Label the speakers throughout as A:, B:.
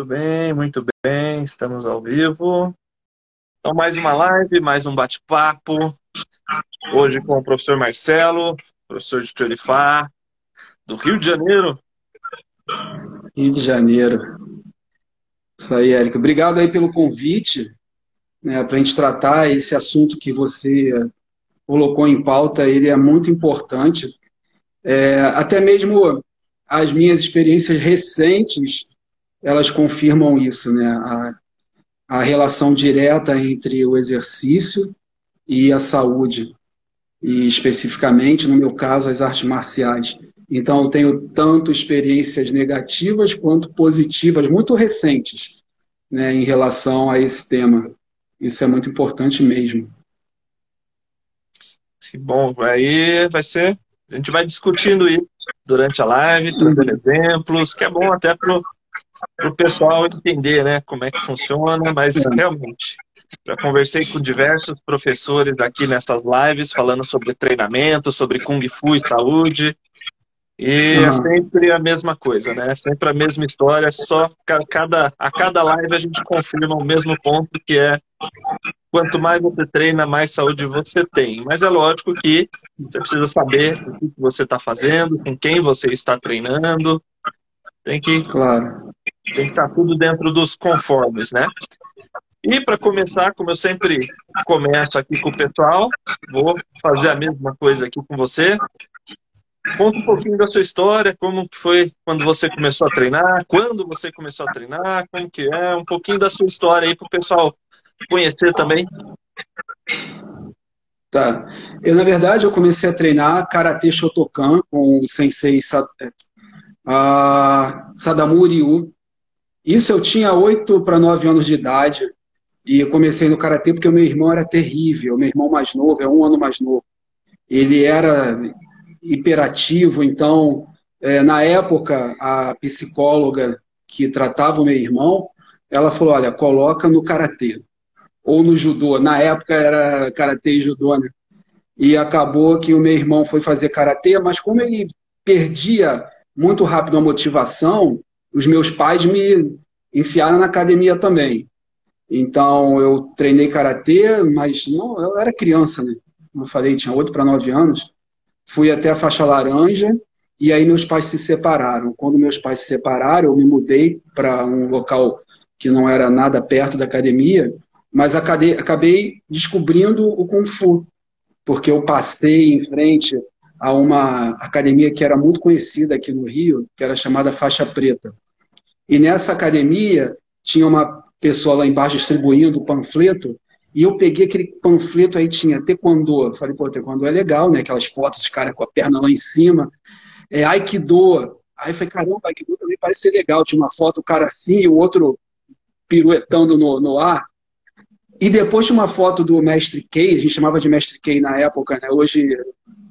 A: Muito bem, muito bem. Estamos ao vivo. Então, mais uma live, mais um bate-papo. Hoje com o professor Marcelo, professor de Teorifá, do Rio de Janeiro.
B: Rio de Janeiro. Isso aí, Érica. Obrigado aí pelo convite né, para a gente tratar esse assunto que você colocou em pauta. Ele é muito importante. É, até mesmo as minhas experiências recentes elas confirmam isso, né? A, a relação direta entre o exercício e a saúde, e especificamente, no meu caso, as artes marciais. Então, eu tenho tanto experiências negativas quanto positivas, muito recentes, né, em relação a esse tema. Isso é muito importante mesmo.
A: Bom, aí vai ser. A gente vai discutindo isso durante a live, trazendo exemplos, que é bom até para para o pessoal entender né, como é que funciona, mas realmente, já conversei com diversos professores aqui nessas lives falando sobre treinamento, sobre Kung Fu e saúde, e uhum. é sempre a mesma coisa, né? É sempre a mesma história, só cada, a cada live a gente confirma o mesmo ponto, que é quanto mais você treina, mais saúde você tem. Mas é lógico que você precisa saber o que você está fazendo, com quem você está treinando. Tem que claro. Tem que estar tudo dentro dos conformes, né? E para começar, como eu sempre começo aqui com o pessoal, vou fazer a mesma coisa aqui com você. Conta um pouquinho da sua história, como que foi quando você começou a treinar, quando você começou a treinar, como que é, um pouquinho da sua história aí para o pessoal conhecer também.
B: Tá. Eu, na verdade, eu comecei a treinar Karatê Shotokan com o sensei uh, Sadamu Ryu, isso eu tinha 8 para 9 anos de idade e comecei no karatê porque o meu irmão era terrível, meu irmão mais novo, é um ano mais novo. Ele era hiperativo, então, é, na época, a psicóloga que tratava o meu irmão, ela falou: olha, coloca no karatê ou no judô. Na época era karatê e judô, né? E acabou que o meu irmão foi fazer karatê, mas como ele perdia muito rápido a motivação, os meus pais me enfiaram na academia também. Então, eu treinei karatê, mas não, eu era criança, né? Como eu falei, tinha 8 para 9 anos. Fui até a faixa laranja e aí meus pais se separaram. Quando meus pais se separaram, eu me mudei para um local que não era nada perto da academia, mas acabei, descobrindo o Kung Fu, porque eu passei em frente a uma academia que era muito conhecida aqui no Rio, que era chamada Faixa Preta. E nessa academia tinha uma pessoa lá embaixo distribuindo o panfleto, e eu peguei aquele panfleto aí, tinha taekwondo. Falei, pô, taekwondo é legal, né? Aquelas fotos dos caras com a perna lá em cima. É aikido. Aí eu falei, caramba, aikido também parece ser legal. Tinha uma foto, o cara assim e o outro piruetando no, no ar. E depois tinha uma foto do mestre Kei, a gente chamava de mestre Kei na época, né? Hoje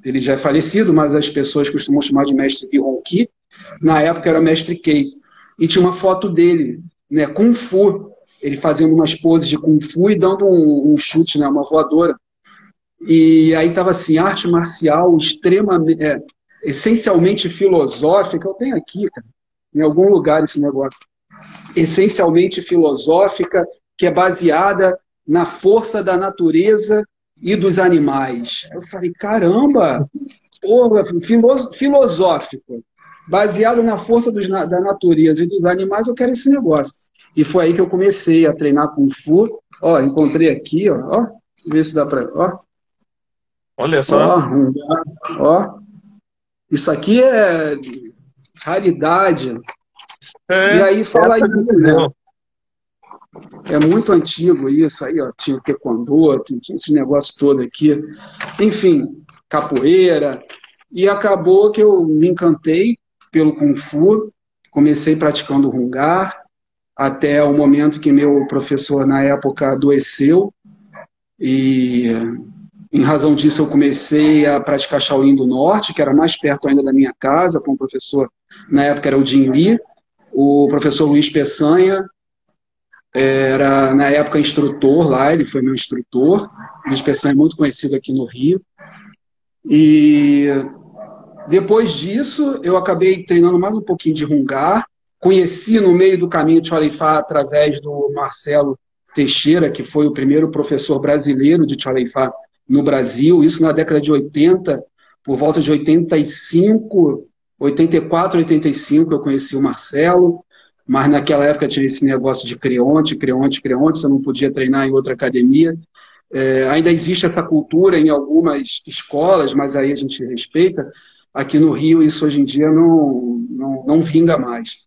B: ele já é falecido, mas as pessoas costumam chamar de mestre Ki. Na época era mestre Kei. E tinha uma foto dele, né, Kung Fu, ele fazendo umas poses de Kung Fu e dando um, um chute, né, uma voadora. E aí estava assim, arte marcial extremamente, é, essencialmente filosófica. Eu tenho aqui, cara, em algum lugar esse negócio. Essencialmente filosófica, que é baseada na força da natureza e dos animais. Eu falei, caramba, porra, filosófico, baseado na força dos, da natureza e dos animais, eu quero esse negócio. E foi aí que eu comecei a treinar Kung Fu. Ó, encontrei aqui, ó, ó ver se dá para, ó.
A: Olha só.
B: Ó, ó, isso aqui é raridade. É, e aí fala aí, né? É muito antigo isso aí, ó. Tinha o taekwondo, tinha esse negócio todo aqui. Enfim, capoeira. E acabou que eu me encantei pelo Kung Fu, comecei praticando Hungar, até o momento que meu professor na época adoeceu. E em razão disso eu comecei a praticar Shaolin do Norte, que era mais perto ainda da minha casa, com o professor, na época era o Jin Li, o professor Luiz Peçanha, era, na época, instrutor lá, ele foi meu instrutor. Luiz Peçanha é muito conhecido aqui no Rio. E depois disso, eu acabei treinando mais um pouquinho de rungar, conheci no meio do caminho de Choreifá através do Marcelo Teixeira, que foi o primeiro professor brasileiro de Choreifá no Brasil, isso na década de 80, por volta de 85, 84, 85, eu conheci o Marcelo, mas naquela época tinha esse negócio de creonte, creonte, creonte, você não podia treinar em outra academia. É, ainda existe essa cultura em algumas escolas, mas aí a gente respeita. Aqui no Rio, isso hoje em dia não, não, não vinga mais.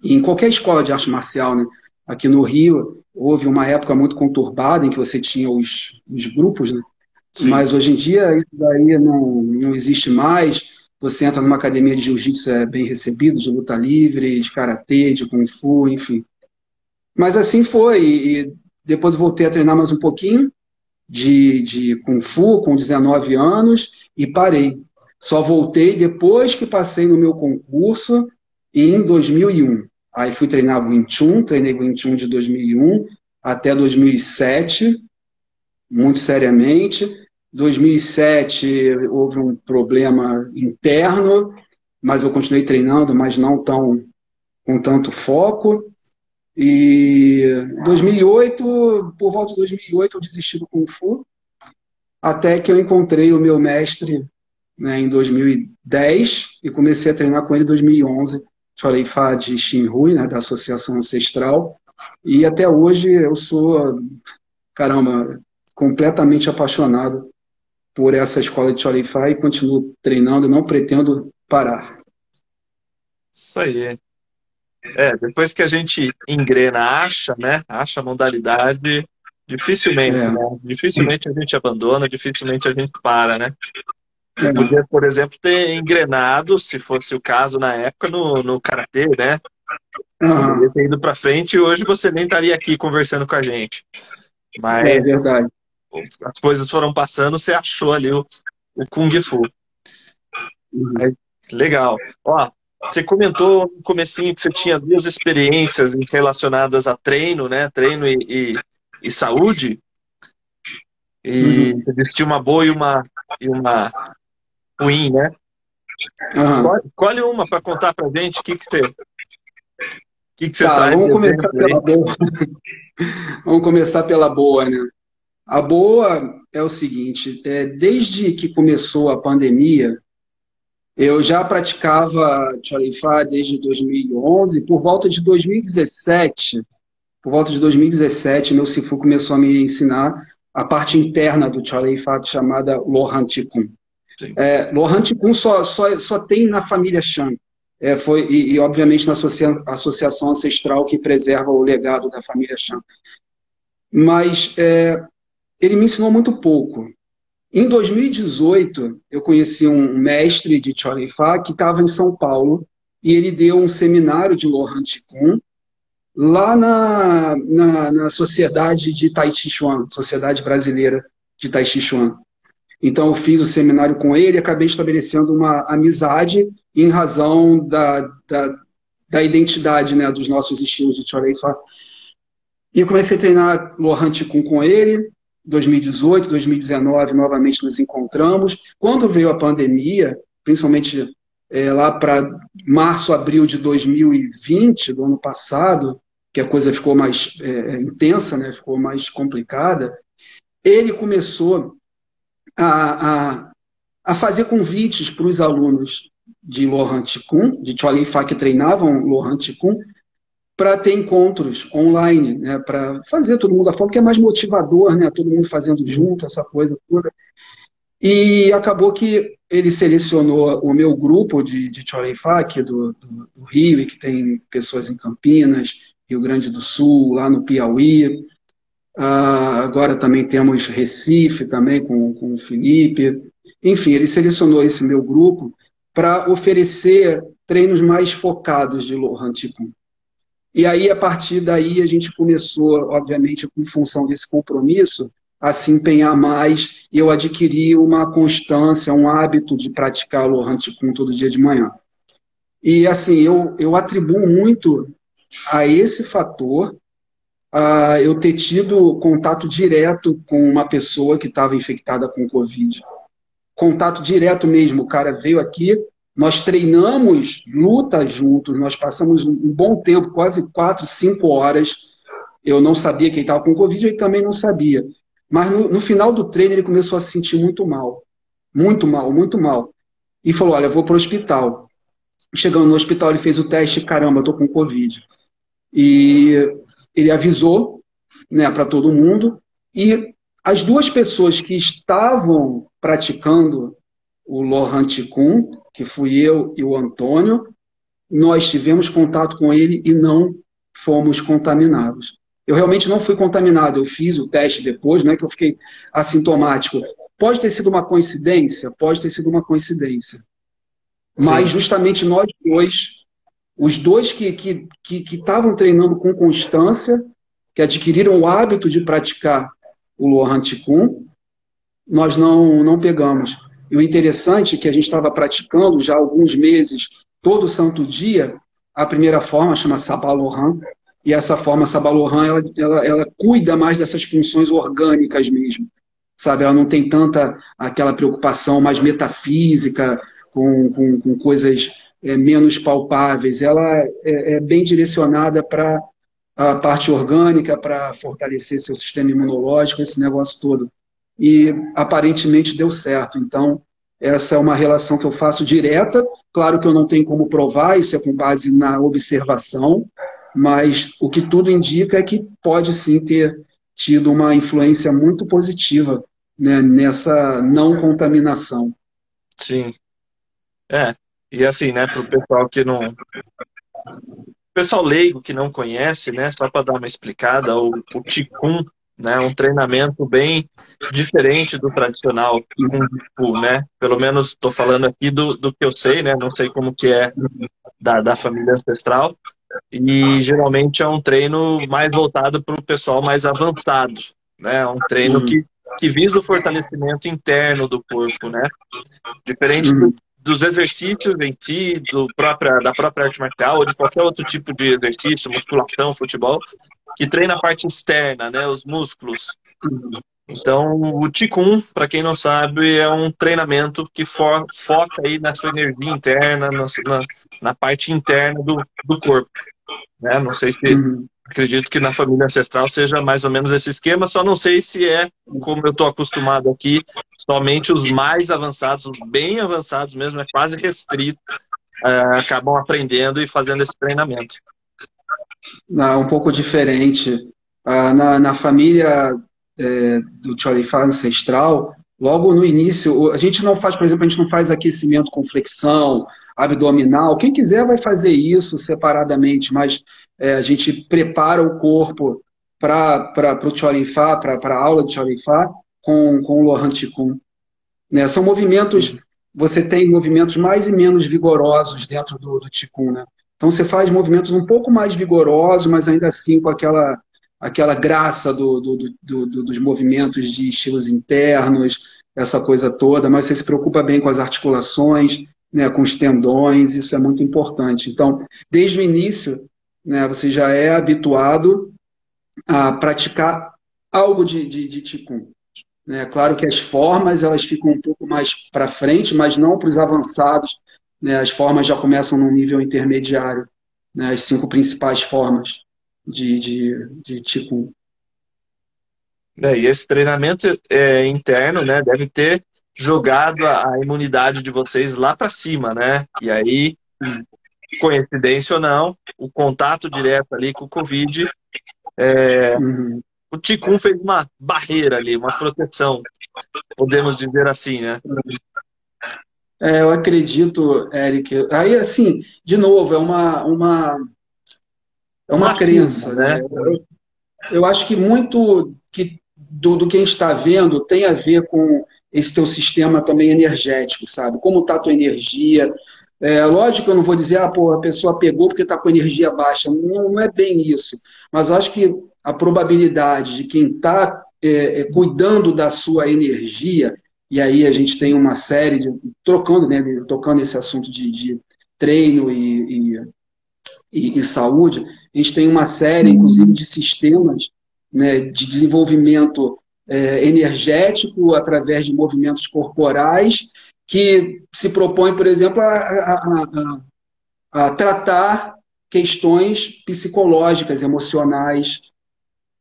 B: E em qualquer escola de arte marcial, né? Aqui no Rio, houve uma época muito conturbada em que você tinha os, os grupos, né? Sim. Mas hoje em dia isso daí não, não existe mais. Você entra numa academia de jiu-jitsu, é bem recebido, de luta livre, de karatê, de kung fu, enfim. Mas assim foi. E depois voltei a treinar mais um pouquinho de, de kung fu com 19 anos e parei. Só voltei depois que passei no meu concurso em 2001. Aí fui treinar Wing Chun, treinei Wing Chun de 2001 até 2007, muito seriamente. 2007 houve um problema interno, mas eu continuei treinando, mas não tão com tanto foco. E 2008, por volta de 2008, eu desisti do Kung Fu, até que eu encontrei o meu mestre né, em 2010 e comecei a treinar com ele em 2011. Falei Fá de Xinhui, né, da Associação Ancestral, e até hoje eu sou, caramba, completamente apaixonado por essa escola de Chorifá e continuo treinando, não pretendo parar.
A: Isso aí. É, depois que a gente engrena, acha, né? Acha a modalidade, dificilmente, é. né? Dificilmente a gente abandona, dificilmente a gente para, né? É. Podia, por exemplo, ter engrenado, se fosse o caso na época, no, no Karatê, né? Uhum. Podia ter ido para frente e hoje você nem estaria aqui conversando com a gente. Mas
B: é verdade.
A: As coisas foram passando, você achou ali o, o Kung Fu. Legal. Ó, você comentou no comecinho que você tinha duas experiências relacionadas a treino, né? Treino e, e, e saúde. E uhum. existia uma boa e uma, e uma ruim, né? Uhum. Escolhe uma para contar para gente o que, que você. Que que você
B: tá, vamos começar pela boa. vamos começar pela boa, né? A boa é o seguinte: é, desde que começou a pandemia, eu já praticava Cholifá desde 2011. Por volta de 2017, por volta de 2017, meu Sifu começou a me ensinar a parte interna do Cholifá chamada Lohan Tikun. É, Lohan Tikun só, só, só tem na família Shang. É, foi, e, e, obviamente na associa, associação ancestral que preserva o legado da família Shang. Mas é, ele me ensinou muito pouco. Em 2018, eu conheci um mestre de Fa que estava em São Paulo e ele deu um seminário de Lohan Tikun lá na, na, na Sociedade de Tai Chi Chuan, Sociedade Brasileira de Tai Chi Chuan. Então, eu fiz o seminário com ele e acabei estabelecendo uma amizade em razão da, da, da identidade né, dos nossos estilos de Fa. E comecei a treinar Lohan Tikun com ele, 2018, 2019, novamente nos encontramos. Quando veio a pandemia, principalmente é, lá para março, abril de 2020, do ano passado, que a coisa ficou mais é, é, intensa, né, ficou mais complicada, ele começou a, a, a fazer convites para os alunos de Lohan Tikun, de Cholin Fa, que treinavam Lohan Tikun, para ter encontros online, né, para fazer todo mundo a forma que é mais motivador, né, todo mundo fazendo junto, essa coisa toda. E acabou que ele selecionou o meu grupo de, de Choreifá, aqui do, do, do, Rio, e que tem pessoas em Campinas, Rio Grande do Sul, lá no Piauí. Uh, agora também temos Recife, também com, com o Felipe. Enfim, ele selecionou esse meu grupo para oferecer treinos mais focados de Lohan Ticum. E aí, a partir daí, a gente começou, obviamente, em função desse compromisso, a se empenhar mais e eu adquiri uma constância, um hábito de praticar o Hantikun todo dia de manhã. E assim, eu, eu atribuo muito a esse fator a eu ter tido contato direto com uma pessoa que estava infectada com Covid. Contato direto mesmo. O cara veio aqui, Nós treinamos luta juntos, nós passamos um bom tempo, quase quatro, cinco horas. Eu não sabia que ele estava com Covid, ele também não sabia. Mas no, no, final do treino ele começou a se sentir muito mal. Muito mal, muito mal. E falou: Olha, eu vou para o hospital. Chegando no hospital, ele fez o teste: caramba, eu com Covid. E ele avisou né, para todo mundo. E as duas pessoas que estavam praticando o Lohan Ticum, que fui eu e o Antônio, nós tivemos contato com ele e não fomos contaminados. Eu realmente não fui contaminado, eu fiz o teste depois, não é que eu fiquei assintomático. Pode ter sido uma coincidência? Pode ter sido uma coincidência. Mas Sim. justamente nós dois, os dois que estavam que, que, que treinando com constância, que adquiriram o hábito de praticar o Lohan Ticum, nós não, não pegamos. E o interessante é que a gente estava praticando já há alguns meses, todo santo dia, a primeira forma chama Sabalohan, e essa forma Sabalohan, ela, ela, ela cuida mais dessas funções orgânicas mesmo, sabe? Ela não tem tanta aquela preocupação mais metafísica, com, com, com coisas é, menos palpáveis. Ela é, é bem direcionada para a parte orgânica para fortalecer seu sistema imunológico, esse negócio todo. E aparentemente deu certo. Então, essa é uma relação que eu faço direta. Claro que eu não tenho como provar, isso é com base na observação, mas o que tudo indica é que pode sim ter tido uma influência muito positiva né, nessa não contaminação.
A: Sim. É, e assim, né, para o pessoal que não pessoal leigo que não conhece, né, só para dar uma explicada, o, o Qigong, né, um treinamento bem diferente do tradicional Kung Fu, né? Pelo menos estou falando aqui do, do que eu sei, né? Não sei como que é da, da família ancestral. E geralmente é um treino mais voltado para o pessoal mais avançado, né? Um treino que, que visa o fortalecimento interno do corpo, né? Diferente do, dos exercícios em si, do própria, da própria arte marcial ou de qualquer outro tipo de exercício, musculação, futebol, que treina a parte externa, né, os músculos. Então, o Qigong, para quem não sabe, é um treinamento que for, foca aí na sua energia interna, na, na parte interna do, do corpo. Né? Não sei se uhum. Acredito que na família ancestral seja mais ou menos esse esquema, só não sei se é como eu estou acostumado aqui, somente os mais avançados, os bem avançados mesmo, é quase restrito, uh, acabam aprendendo e fazendo esse treinamento.
B: Não, um pouco diferente. Uh, na, na família é, do Cholifá ancestral, logo no início, a gente não faz, por exemplo, a gente não faz aquecimento com flexão, abdominal. Quem quiser vai fazer isso separadamente, mas é, a gente prepara o corpo para o Cholifá, para a aula de Cholifá, com, com o Lohan Ticum. Né? São movimentos, você tem movimentos mais e menos vigorosos dentro do, do né? Então você faz movimentos um pouco mais vigorosos, mas ainda assim com aquela, aquela graça do, do, do, dos movimentos de estilos internos, essa coisa toda, mas você se preocupa bem com as articulações, né, com os tendões, isso é muito importante. Então, desde o início, né, você já é habituado a praticar algo de, de, de Qigong. É claro que as formas elas ficam um pouco mais para frente, mas não para os avançados. Né? As formas já começam no nível intermediário, né? as cinco principais formas de, de, de Qigong.
A: É, e esse treinamento é, interno né, deve ter jogado a, a imunidade de vocês lá para cima, né? E aí, coincidência ou não, o contato direto ali com o Covid é, uhum o Ticum fez uma barreira ali, uma proteção, podemos dizer assim, né?
B: É, eu acredito, Eric. Aí, assim, de novo, é uma, uma, é uma, uma crença, né? Eu, eu, acho que muito que, do, do que a gente está vendo tem a ver com esse teu sistema também energético, sabe? Como está a tua energia. É, lógico eu não vou dizer, ah, pô, a pessoa pegou porque está com energia baixa. Não, não é bem isso. Mas acho que a probabilidade de quem está é, é, cuidando da sua energia, e aí a gente tem uma série, de, trocando, né, tocando esse assunto de, de treino e, e, e, e, saúde, a gente tem uma série, inclusive, de sistemas né, de desenvolvimento é, energético através de movimentos corporais que se propõe, por exemplo, a, a, a, a tratar questões psicológicas, emocionais.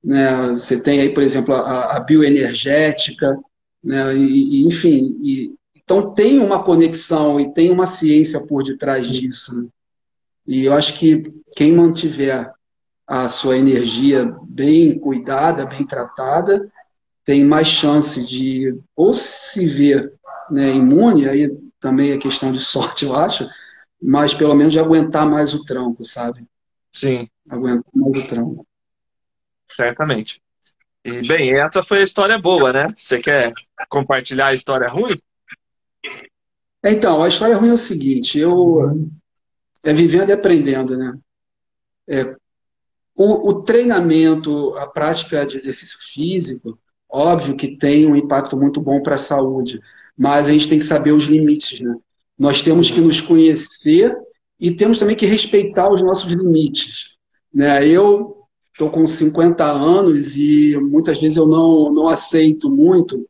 B: Né? Você tem aí, por exemplo, a, bioenergética, né? e, e, enfim. E, então tem uma conexão e tem uma ciência por detrás disso. Né? E eu acho que quem mantiver a sua energia bem cuidada, bem tratada, tem mais chance de ou se ver né, imune, aí também é questão de sorte, eu acho, mas pelo menos de aguentar mais o tranco, sabe?
A: Sim.
B: Aguentar mais o tranco.
A: Certamente. E, bem, essa foi a história boa, né? Você quer compartilhar a história ruim?
B: Então, a história ruim é o seguinte, eu é vivendo e aprendendo, né? É, o, o, treinamento, a prática de exercício físico, óbvio que tem um impacto muito bom para a saúde, mas a gente tem que saber os limites, né? Nós temos que nos conhecer e temos também que respeitar os nossos limites. Né? Eu estou com 50 anos e muitas vezes eu não, não aceito muito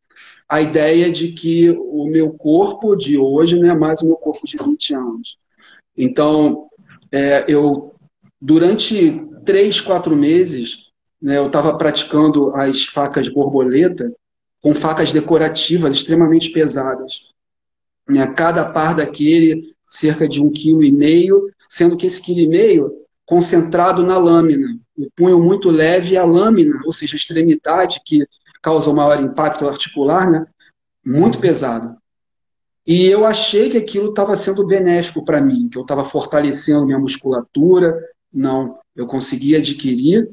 B: a ideia de que o meu corpo de hoje não é mais o meu corpo de 20 anos. Então, é, eu, durante três, quatro meses, né, eu estava praticando as facas borboleta com facas decorativas extremamente pesadas. Né? Cada par daquele, cerca de um quilo e meio, sendo que esse quilo e meio concentrado na lâmina. O punho muito leve e a lâmina, ou seja, a extremidade que causa o maior impacto articular, né? muito pesado. E eu achei que aquilo estava sendo benéfico para mim, que eu estava fortalecendo minha musculatura. Não, eu consegui adquirir.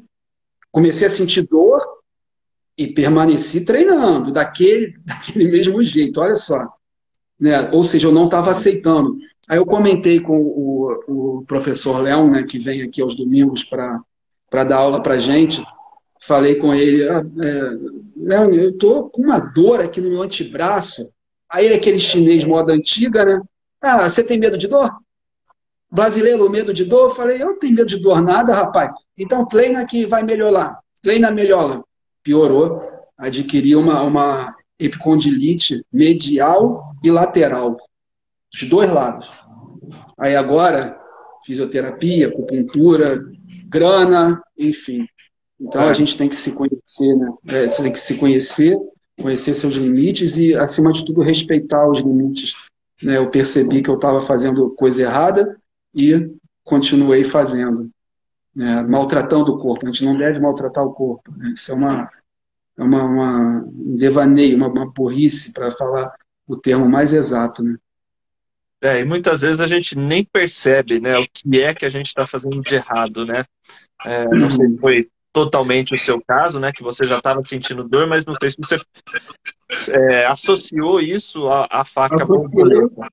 B: Comecei a sentir dor e permaneci treinando daquele, daquele mesmo jeito. Olha só. Né? Ou seja, eu não estava aceitando. Aí eu comentei com o, o professor Léo, né, que vem aqui aos domingos para dar aula para gente. Falei com ele, ah, é, Léo, eu estou com uma dor aqui no meu antebraço. Aí ele, aquele chinês moda antiga, né? Ah, você tem medo de dor? Brasileiro, medo de dor? Eu falei, eu não tenho medo de dor nada, rapaz. Então treina que vai melhorar. Treina, melhora. Piorou. Adquiri uma, uma epicondilite medial e lateral. Dos dois lados. Aí agora, fisioterapia, acupuntura, grana, enfim. Então a gente tem que se conhecer, né? É, tem que se conhecer, conhecer seus limites e, acima de tudo, respeitar os limites. Né? Eu percebi que eu estava fazendo coisa errada e continuei fazendo. Né? Maltratando o corpo. A gente não deve maltratar o corpo. Né? Isso é uma, é uma, uma um devaneio, uma, uma burrice, para falar o termo mais exato. Né?
A: É, e muitas vezes a gente nem percebe né, o que é que a gente está fazendo de errado, né? É, não sei se foi totalmente o seu caso, né? Que você já estava sentindo dor, mas não sei se você é, associou isso à, à faca borboleta.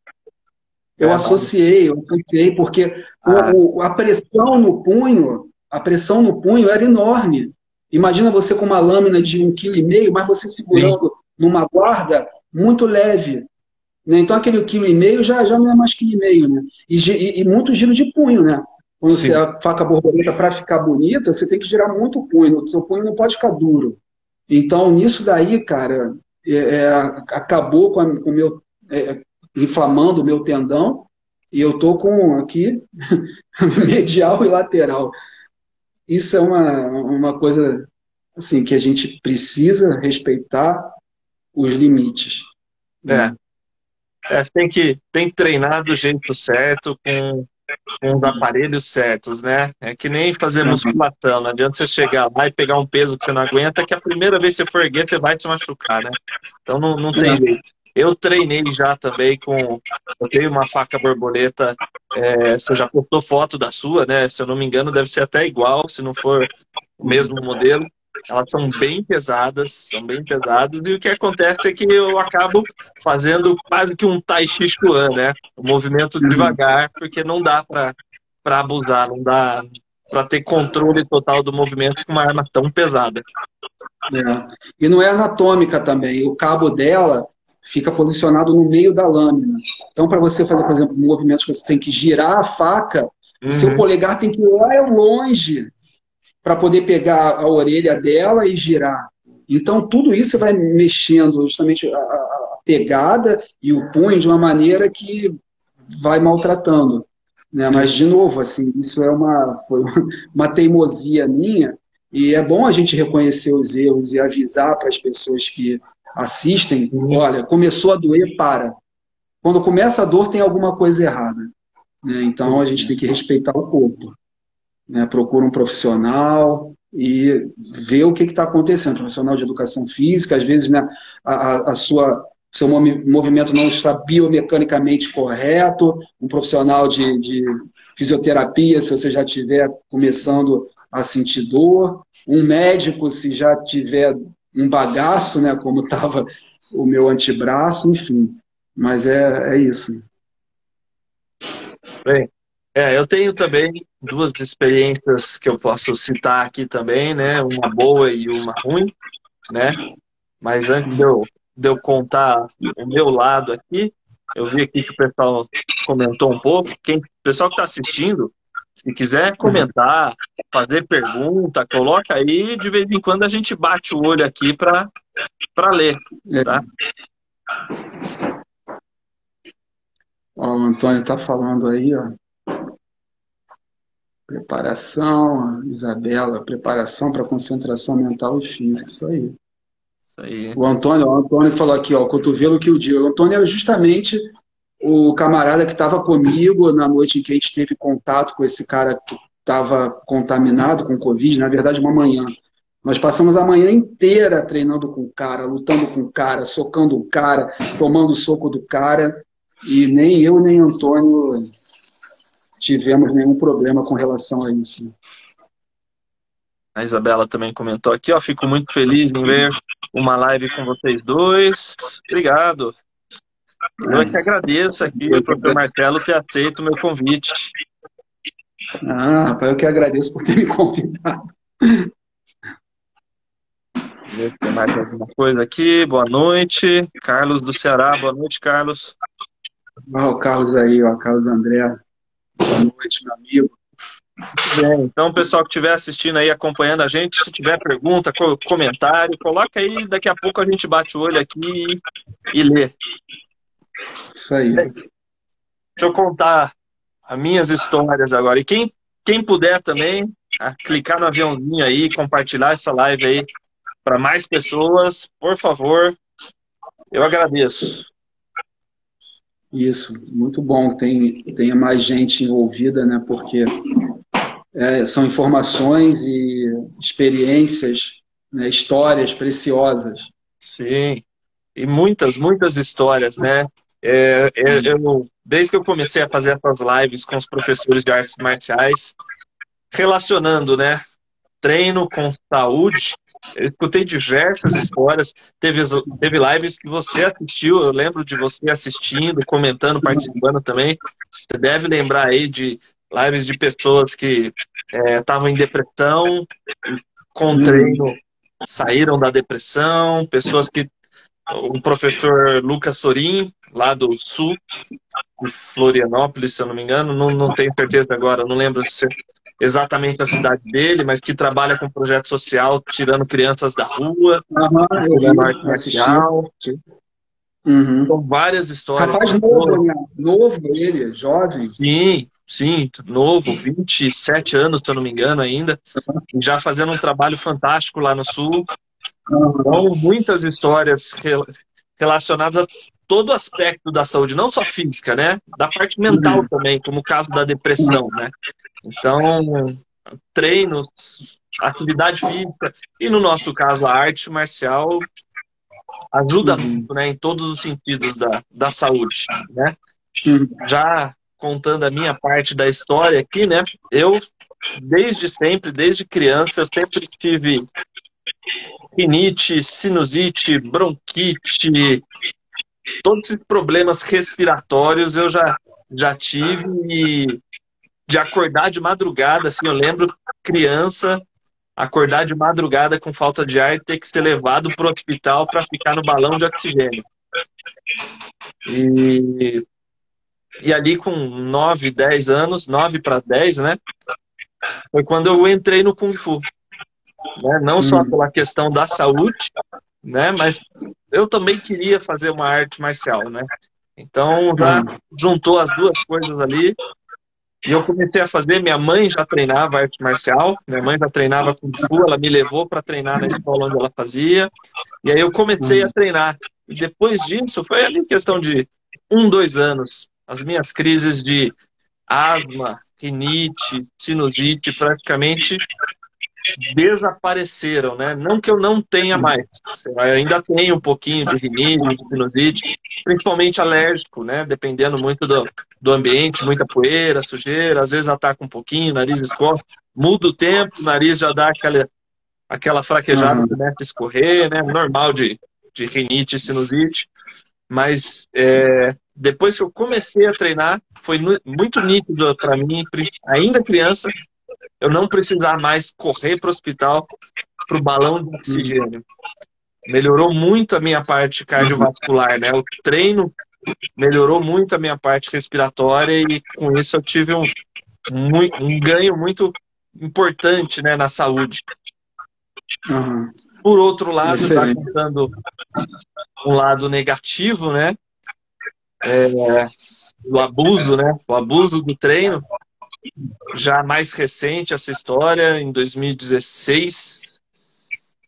B: Eu é, associei, eu associei, porque ah. o, a pressão no punho, a pressão no punho era enorme. Imagina você com uma lâmina de um quilo e meio, mas você segurando Sim. numa guarda muito leve. Né? Então aquele quilo e meio já, já não é mais quilo e meio, né? E, e, e muito giro de punho, né? Quando Sim. você a faca borboleta para ficar bonita, você tem que girar muito o punho. O seu punho não pode ficar duro. Então, nisso daí, cara, é, é, acabou com, o meu. É, inflamando o meu tendão. E eu tô com aqui medial e lateral. Isso é uma, uma coisa assim que a gente precisa respeitar os limites.
A: É. é tem que tem que treinar do jeito certo, com com os aparelhos certos, né? É que nem fazer uhum. musculação, não adianta você chegar lá e pegar um peso que você não aguenta, que a primeira vez que você for erguer, você vai te machucar, né? Então não, não tem jeito. Eu treinei já também com. Eu tenho uma faca borboleta. É, você já postou foto da sua, né? Se eu não me engano, deve ser até igual, se não for o mesmo modelo. Elas são bem pesadas, são bem pesadas, e o que acontece é que eu acabo fazendo quase que um Tai Chi Chuan, né? Um movimento uhum. devagar, porque não dá para abusar, não dá para ter controle total do movimento com uma arma tão pesada.
B: É. E não é anatômica também. O cabo dela fica posicionado no meio da lâmina. Então, para você fazer, por exemplo, movimentos que você tem que girar a faca, uhum. seu polegar tem que ir lá longe para poder pegar a orelha dela e girar. Então, tudo isso vai mexendo justamente a, a, pegada e o punho de uma maneira que vai maltratando. Né? Mas, de novo, assim, isso é uma, foi uma teimosia minha, e é bom a gente reconhecer os erros e avisar para as pessoas que assistem, olha, começou a doer, para. Quando começa a dor, tem alguma coisa errada. Né? Então, a gente tem que respeitar o corpo. Né? Procura um profissional e ver o que está acontecendo. Profissional de educação física, às vezes né, a, a sua seu movimento não está biomecanicamente correto, um profissional de, de fisioterapia, se você já estiver começando a sentir dor, um médico, se já tiver um bagaço, né, como estava o meu antebraço, enfim. Mas é, é isso.
A: Bem, é, eu tenho também duas experiências que eu posso citar aqui também, né? Uma boa e uma ruim, né? Mas antes de eu de eu contar o meu lado aqui, eu vi aqui que o pessoal comentou um pouco. Quem, o pessoal que está assistindo, se quiser comentar, fazer pergunta, coloca aí. De vez em quando a gente bate o olho aqui para ler. Tá?
B: Ó, o Antônio está falando aí, ó. Preparação, Isabela, preparação para concentração mental e física, isso aí aí. O Antônio, o Antônio falou aqui, ó, o cotovelo que o dia. O Antônio era justamente o camarada que estava comigo na noite em que a gente teve contato com esse cara que estava contaminado com Covid, na verdade, uma manhã. Nós passamos a manhã inteira treinando com o cara, lutando com o cara, socando o cara, tomando o soco do cara, e nem eu nem Antônio tivemos nenhum problema com relação a isso.
A: A Isabela também comentou aqui, ó, fico muito feliz em ver uma live com vocês dois. Obrigado. Eu que agradeço aqui, o professor Marcelo, ter aceito o meu convite.
B: Ah, rapaz, eu que agradeço por ter me convidado.
A: Deixa eu mais alguma coisa aqui. Boa noite. Carlos do Ceará. Boa noite, Carlos.
B: Ah, o Carlos aí, ó. Carlos André. Boa noite, meu amigo.
A: Bem, então, o pessoal que estiver assistindo aí, acompanhando a gente, se tiver pergunta, comentário, coloca aí, daqui a pouco a gente bate o olho aqui e lê.
B: Isso aí.
A: Deixa eu contar as minhas histórias agora. E quem, quem puder também, clicar no aviãozinho aí, compartilhar essa live aí para mais pessoas, por favor, eu agradeço.
B: Isso, muito bom. Tem, tenha mais gente envolvida, né? Porque é, são informações e experiências, né, histórias preciosas.
A: Sim, e muitas, muitas histórias, né? É, é, eu, desde que eu comecei a fazer essas lives com os professores de artes marciais, relacionando, né? Treino com saúde, eu escutei diversas histórias. Teve, teve lives que você assistiu, eu lembro de você assistindo, comentando, participando também. Você deve lembrar aí de lives de pessoas que estavam é, em depressão, com hum. treino saíram da depressão, pessoas que. O professor Lucas Sorin, lá do sul, de Florianópolis, se eu não me engano, não, não tenho certeza agora, não lembro se exatamente a cidade dele, mas que trabalha com projeto social, tirando crianças da rua,
B: uhum, arte marcial.
A: Uhum. São várias histórias.
B: Rapaz novo, né? novo ele, jovem.
A: Sim, Sim, novo, 27 anos, se eu não me engano, ainda. Já fazendo um trabalho fantástico lá no Sul. Então, muitas histórias relacionadas a todo aspecto da saúde, não só física, né? Da parte mental também, como o caso da depressão, né? Então, treinos, atividade física e, no nosso caso, a arte marcial ajuda muito, né? Em todos os sentidos da, da saúde, né? Já contando a minha parte da história aqui, né? Eu, desde sempre, desde criança, eu sempre tive rinite, sinusite, bronquite, todos esses problemas respiratórios eu já, já tive e de acordar de madrugada, assim, eu lembro criança acordar de madrugada com falta de ar e ter que ser levado para o hospital para ficar no balão de oxigênio. E e ali com 9, 10 anos, 9 para 10, né? Foi quando eu entrei no Kung Fu. Né? Não só hum. pela questão da saúde, né? Mas eu também queria fazer uma arte marcial, né? Então já uhum. juntou as duas coisas ali e eu comecei a fazer. Minha mãe já treinava arte marcial, minha mãe já treinava Kung Fu, ela me levou para treinar na escola onde ela fazia. E aí eu comecei a uhum. treinar. E depois disso, foi ali questão de um, dois anos. As minhas crises de asma, rinite, sinusite, praticamente desapareceram, né? Não que eu não tenha mais, eu ainda tenho um pouquinho de rinite, de sinusite, principalmente alérgico, né? Dependendo muito do, do ambiente, muita poeira, sujeira, às vezes ataca um pouquinho, nariz escorre, muda o tempo, o nariz já dá aquela, aquela fraquejada, uhum. começa a escorrer, né? Normal de, de rinite e sinusite, mas é, depois que eu comecei a treinar, foi muito nítido para mim, ainda criança, eu não precisar mais correr para o hospital para o balão de oxigênio. Melhorou muito a minha parte cardiovascular, né? O treino melhorou muito a minha parte respiratória e com isso eu tive um, um ganho muito importante né, na saúde. Uhum. Por outro lado, está contando um lado negativo, né? É, o abuso, né? O abuso do treino já mais recente essa história, em 2016,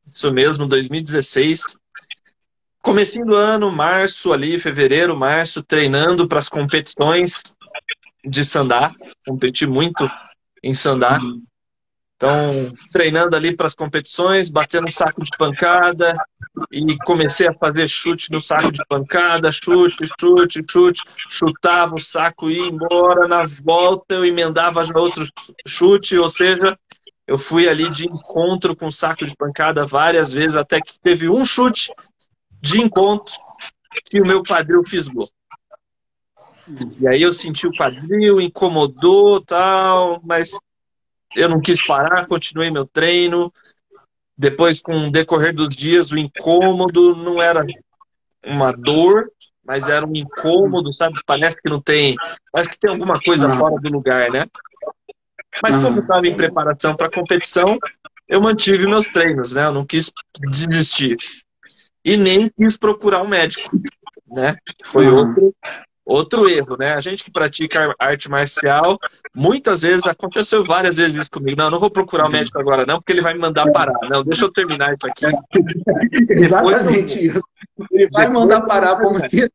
A: isso mesmo, 2016. Comecinho do ano, março ali, fevereiro, março, treinando para as competições de sandá, competi muito em sandá. Então, treinando ali para as competições, batendo saco de pancada e comecei a fazer chute no saco de pancada, chute, chute, chute, chutava o saco e ia embora, na volta eu emendava já outro chute, ou seja, eu fui ali de encontro com o saco de pancada várias vezes, até que teve um chute de encontro que o meu quadril fisgou. E aí eu senti o quadril, incomodou tal, mas eu não quis parar, continuei meu treino. Depois, com o decorrer dos dias, o incômodo não era uma dor, mas era um incômodo, sabe? Parece que não tem. Parece que tem alguma coisa fora do lugar, né? Mas como eu estava em preparação para a competição, eu mantive meus treinos, né? Eu não quis desistir. E nem quis procurar um médico, né? Foi outro Outro erro, né? A gente que pratica arte marcial, muitas vezes aconteceu várias vezes isso comigo. Não, não vou procurar o um médico agora, não, porque ele vai me mandar parar. Não, deixa eu terminar isso aqui.
B: Exatamente isso. Ele vai Depois mandar parar como se.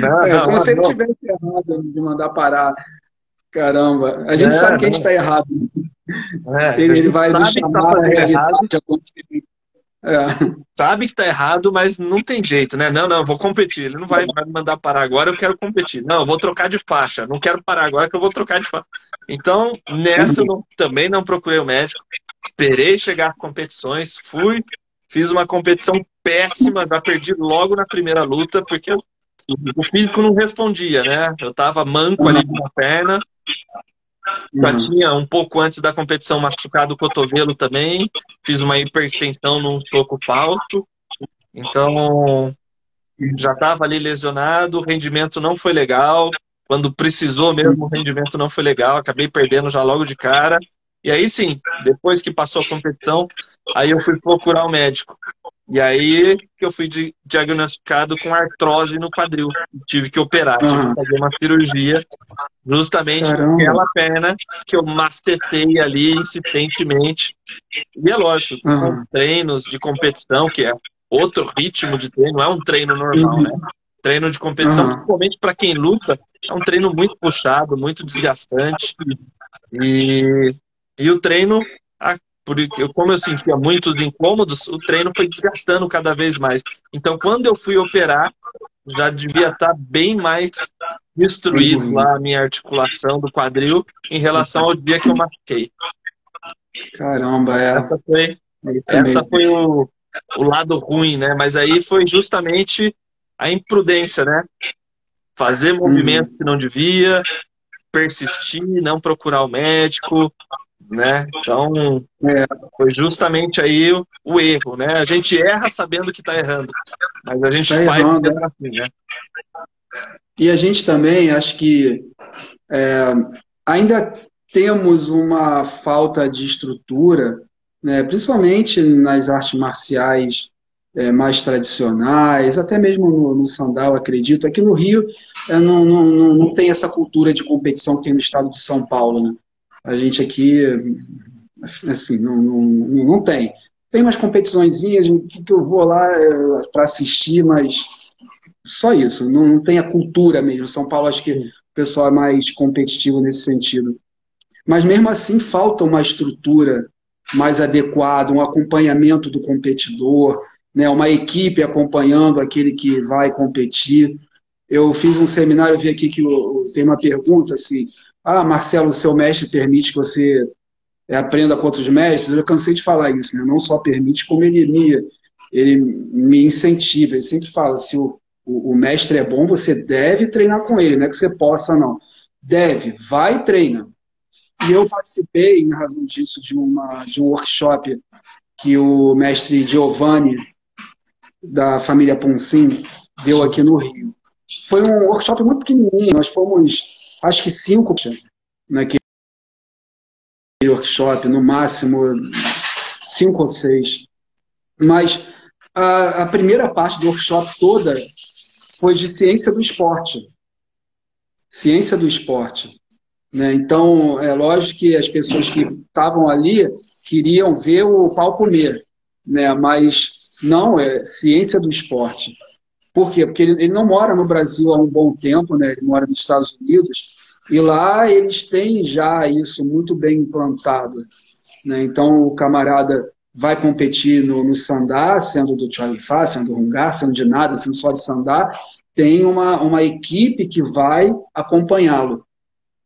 B: Não, é, não, como não, se ele tivesse errado de mandar parar. Caramba, a gente é, sabe que a gente está errado. É, ele, ele vai nos chamar tá a realidade de acontecimento
A: é. Sabe que tá errado, mas não tem jeito, né? Não, não, vou competir. Ele não vai me mandar parar agora, eu quero competir. Não, eu vou trocar de faixa. Não quero parar agora que eu vou trocar de faixa. Então, nessa eu não, também não procurei o médico. Esperei chegar competições, fui, fiz uma competição péssima, já perdi logo na primeira luta, porque o físico não respondia, né? Eu tava manco ali com a perna, já uhum. tinha um pouco antes da competição machucado o cotovelo também. Fiz uma hiperextensão num soco falso. Então, já estava ali lesionado. O rendimento não foi legal. Quando precisou mesmo, o rendimento não foi legal. Acabei perdendo já logo de cara. E aí sim, depois que passou a competição, aí eu fui procurar o um médico. E aí que eu fui diagnosticado com artrose no quadril. Tive que operar, tive que fazer uma cirurgia justamente Caramba. aquela perna que eu macetei ali incidentemente. E é lógico, uhum. treinos de competição, que é outro ritmo de treino, não é um treino normal, uhum. né? Treino de competição, uhum. principalmente para quem luta, é um treino muito puxado, muito desgastante. E, e o treino porque como eu sentia muitos incômodos, o treino foi desgastando cada vez mais. Então, quando eu fui operar, já devia estar bem mais destruído uhum. lá a minha articulação do quadril em relação ao dia que eu machuquei.
B: Caramba, é.
A: Essa foi, essa foi o, o lado ruim, né? Mas aí foi justamente a imprudência, né? Fazer movimento uhum. que não devia, persistir, não procurar o médico, né? Então, é, foi justamente aí o, o, erro, né? A gente erra sabendo que está errando, mas a gente tá faz errando, né? assim, né?
B: E a gente também, acho que é, ainda temos uma falta de estrutura, né? principalmente nas artes marciais é, mais tradicionais, até mesmo no, no, sandal, acredito. Aqui no Rio é, não, não, não tem essa cultura de competição que tem no estado de São Paulo. Né? A gente aqui, assim, não, não, não tem. Tem umas competiçõezinhas que eu vou lá é, para assistir, mas só isso. Não, não tem a cultura mesmo. São Paulo, acho que o pessoal é mais competitivo nesse sentido. Mas mesmo assim, falta uma estrutura mais adequada, um acompanhamento do competidor, né, uma equipe acompanhando aquele que vai competir. Eu fiz um seminário, eu vi aqui que tem uma pergunta assim: Ah, Marcelo, o seu mestre permite que você é, aprenda com outros mestres? Eu cansei de falar isso, né? não só permite, como ele me, ele me incentiva. Ele sempre fala: se o, o, o mestre é bom, você deve treinar com ele, não é que você possa, não. Deve, vai e treina. E eu participei, em razão disso, de, uma, de um workshop que o mestre Giovanni, da família Ponsim, deu aqui no Rio. Foi um workshop muito pequenininho, nós fomos, acho que cinco naquele workshop, no máximo cinco ou seis. Mas a, a primeira parte do workshop toda foi de ciência do esporte. Ciência do esporte. Né? Então, é lógico que as pessoas que estavam ali queriam ver o pau comer, né? mas não, é ciência do esporte. Por quê? Porque ele, ele não mora no Brasil há um bom tempo, né? ele mora nos Estados Unidos, e lá eles têm já isso muito bem implantado. Né? Então, o camarada vai competir no, no sandá, sendo do Charlie Fá, sendo do Rungar, sendo de nada, sendo só de sandá, tem uma, uma equipe que vai acompanhá-lo.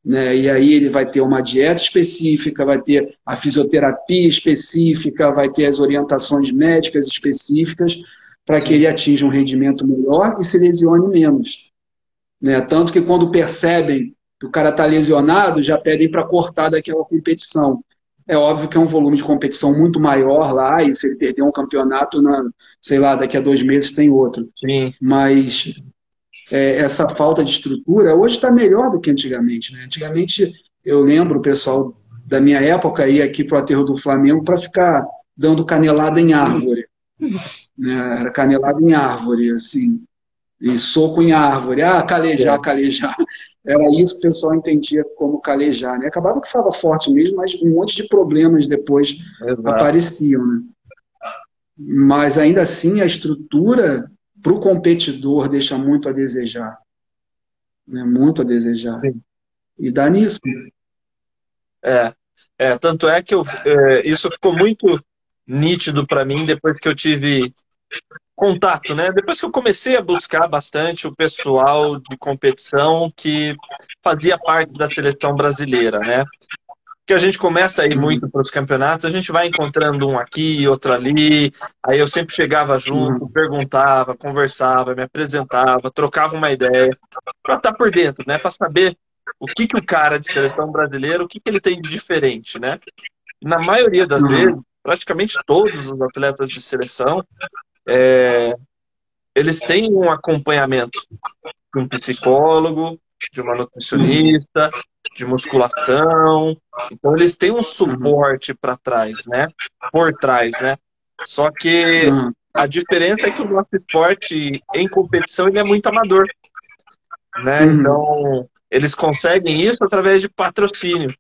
B: Né? E aí ele vai ter uma dieta específica, vai ter a fisioterapia específica, vai ter as orientações médicas específicas para que ele atinja um rendimento melhor e se lesione menos. Né? Tanto que quando percebem que o cara está lesionado, já pedem para cortar daquela competição. É óbvio que é um volume de competição muito maior lá, e se ele perder um campeonato, na, sei lá, daqui a dois meses tem outro. Sim. Mas é, essa falta de estrutura, hoje está melhor do que antigamente. Né? Antigamente, eu lembro, o pessoal da minha época ia aqui para o aterro do Flamengo para ficar dando canelada em árvore. Né? Era canelada em árvore, assim, e soco em árvore. Ah, calejar, calejar. Era isso que o pessoal entendia como calejar. Né? Acabava que falava forte mesmo, mas um monte de problemas depois Exato. apareciam. Né? Mas ainda assim, a estrutura para o competidor deixa muito a desejar. Né? Muito a desejar. Sim. E dá nisso.
A: É, é tanto é que eu, é, isso ficou muito nítido para mim depois que eu tive contato, né? Depois que eu comecei a buscar bastante o pessoal de competição que fazia parte da seleção brasileira, né? que a gente começa a ir muito para os campeonatos, a gente vai encontrando um aqui, outro ali. Aí eu sempre chegava junto, perguntava, conversava, me apresentava, trocava uma ideia para estar tá por dentro, né? Para saber o que, que o cara de seleção brasileira, o que, que ele tem de diferente, né? Na maioria das vezes, praticamente todos os atletas de seleção, é, eles têm um acompanhamento de um psicólogo, de uma nutricionista, de musculação. Então eles têm um suporte para trás, né? Por trás, né? Só que a diferença é que o nosso esporte em competição ele é muito amador, né? Uhum. Então eles conseguem isso através de patrocínio,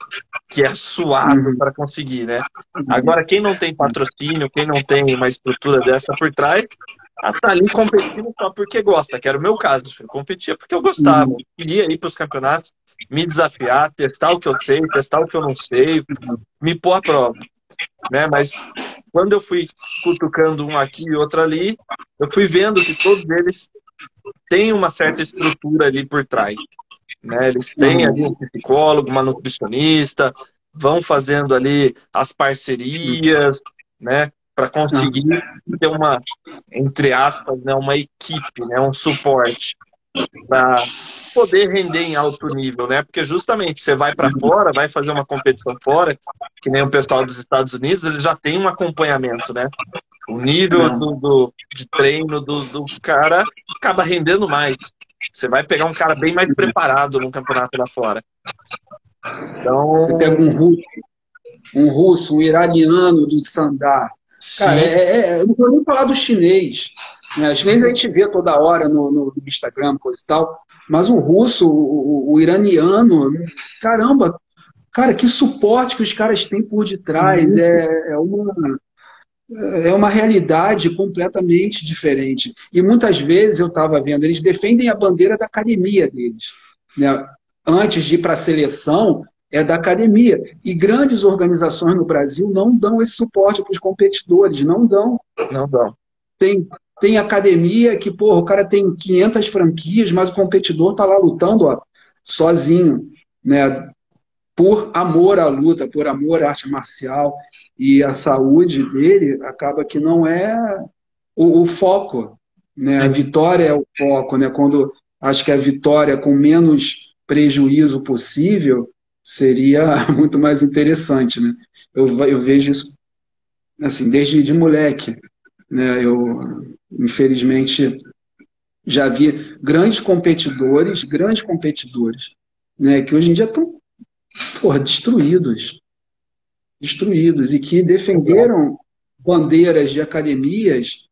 A: que é suado uhum. para conseguir, né? Agora quem não tem patrocínio, quem não tem uma estrutura dessa por trás, tá ali competindo só porque gosta, que era o meu caso. Eu competia porque eu gostava, uhum. queria ir para os campeonatos, me desafiar, testar o que eu sei, testar o que eu não sei, me pôr à prova. Né? Mas quando eu fui cutucando um aqui e outro ali, eu fui vendo que todos eles têm uma certa estrutura ali por trás. Né? Eles têm uhum. ali um psicólogo, uma nutricionista, vão fazendo ali as parcerias, né? para conseguir ter uma, entre aspas, né, uma equipe, né, um suporte para poder render em alto nível, né? Porque justamente você vai para fora, vai fazer uma competição fora, que nem o pessoal dos Estados Unidos, ele já tem um acompanhamento, né? O nível do, do de treino do, do cara acaba rendendo mais. Você vai pegar um cara bem mais preparado no campeonato lá fora.
B: Então... Você pega um russo, um russo, um iraniano do Sandar, Cara, é, é, eu não vou nem falar do chinês. Né? O chinês a gente vê toda hora no, no Instagram, coisa e tal. Mas o russo, o, o, iraniano, caramba, cara, que suporte que os caras têm por detrás. Uhum. É, é, uma, é uma realidade completamente diferente. E muitas vezes eu estava vendo, eles defendem a bandeira da academia deles. Né? Antes de ir para a seleção, é da academia. E grandes organizações no Brasil não dão esse suporte para os competidores, não dão.
A: Não dão.
B: Tem, tem academia que, porra, o cara tem 500 franquias, mas o competidor está lá lutando ó, sozinho, né? Por amor à luta, por amor à arte marcial. E a saúde dele acaba que não é o, o foco. Né? A vitória é o foco. Né? Quando acho que a vitória com menos prejuízo possível seria muito mais interessante. Né? Eu, eu vejo isso assim, desde de moleque. Né? Eu Infelizmente, já vi grandes competidores, grandes competidores, né, que hoje em dia estão porra, destruídos. Destruídos, e que defenderam bandeiras de academias,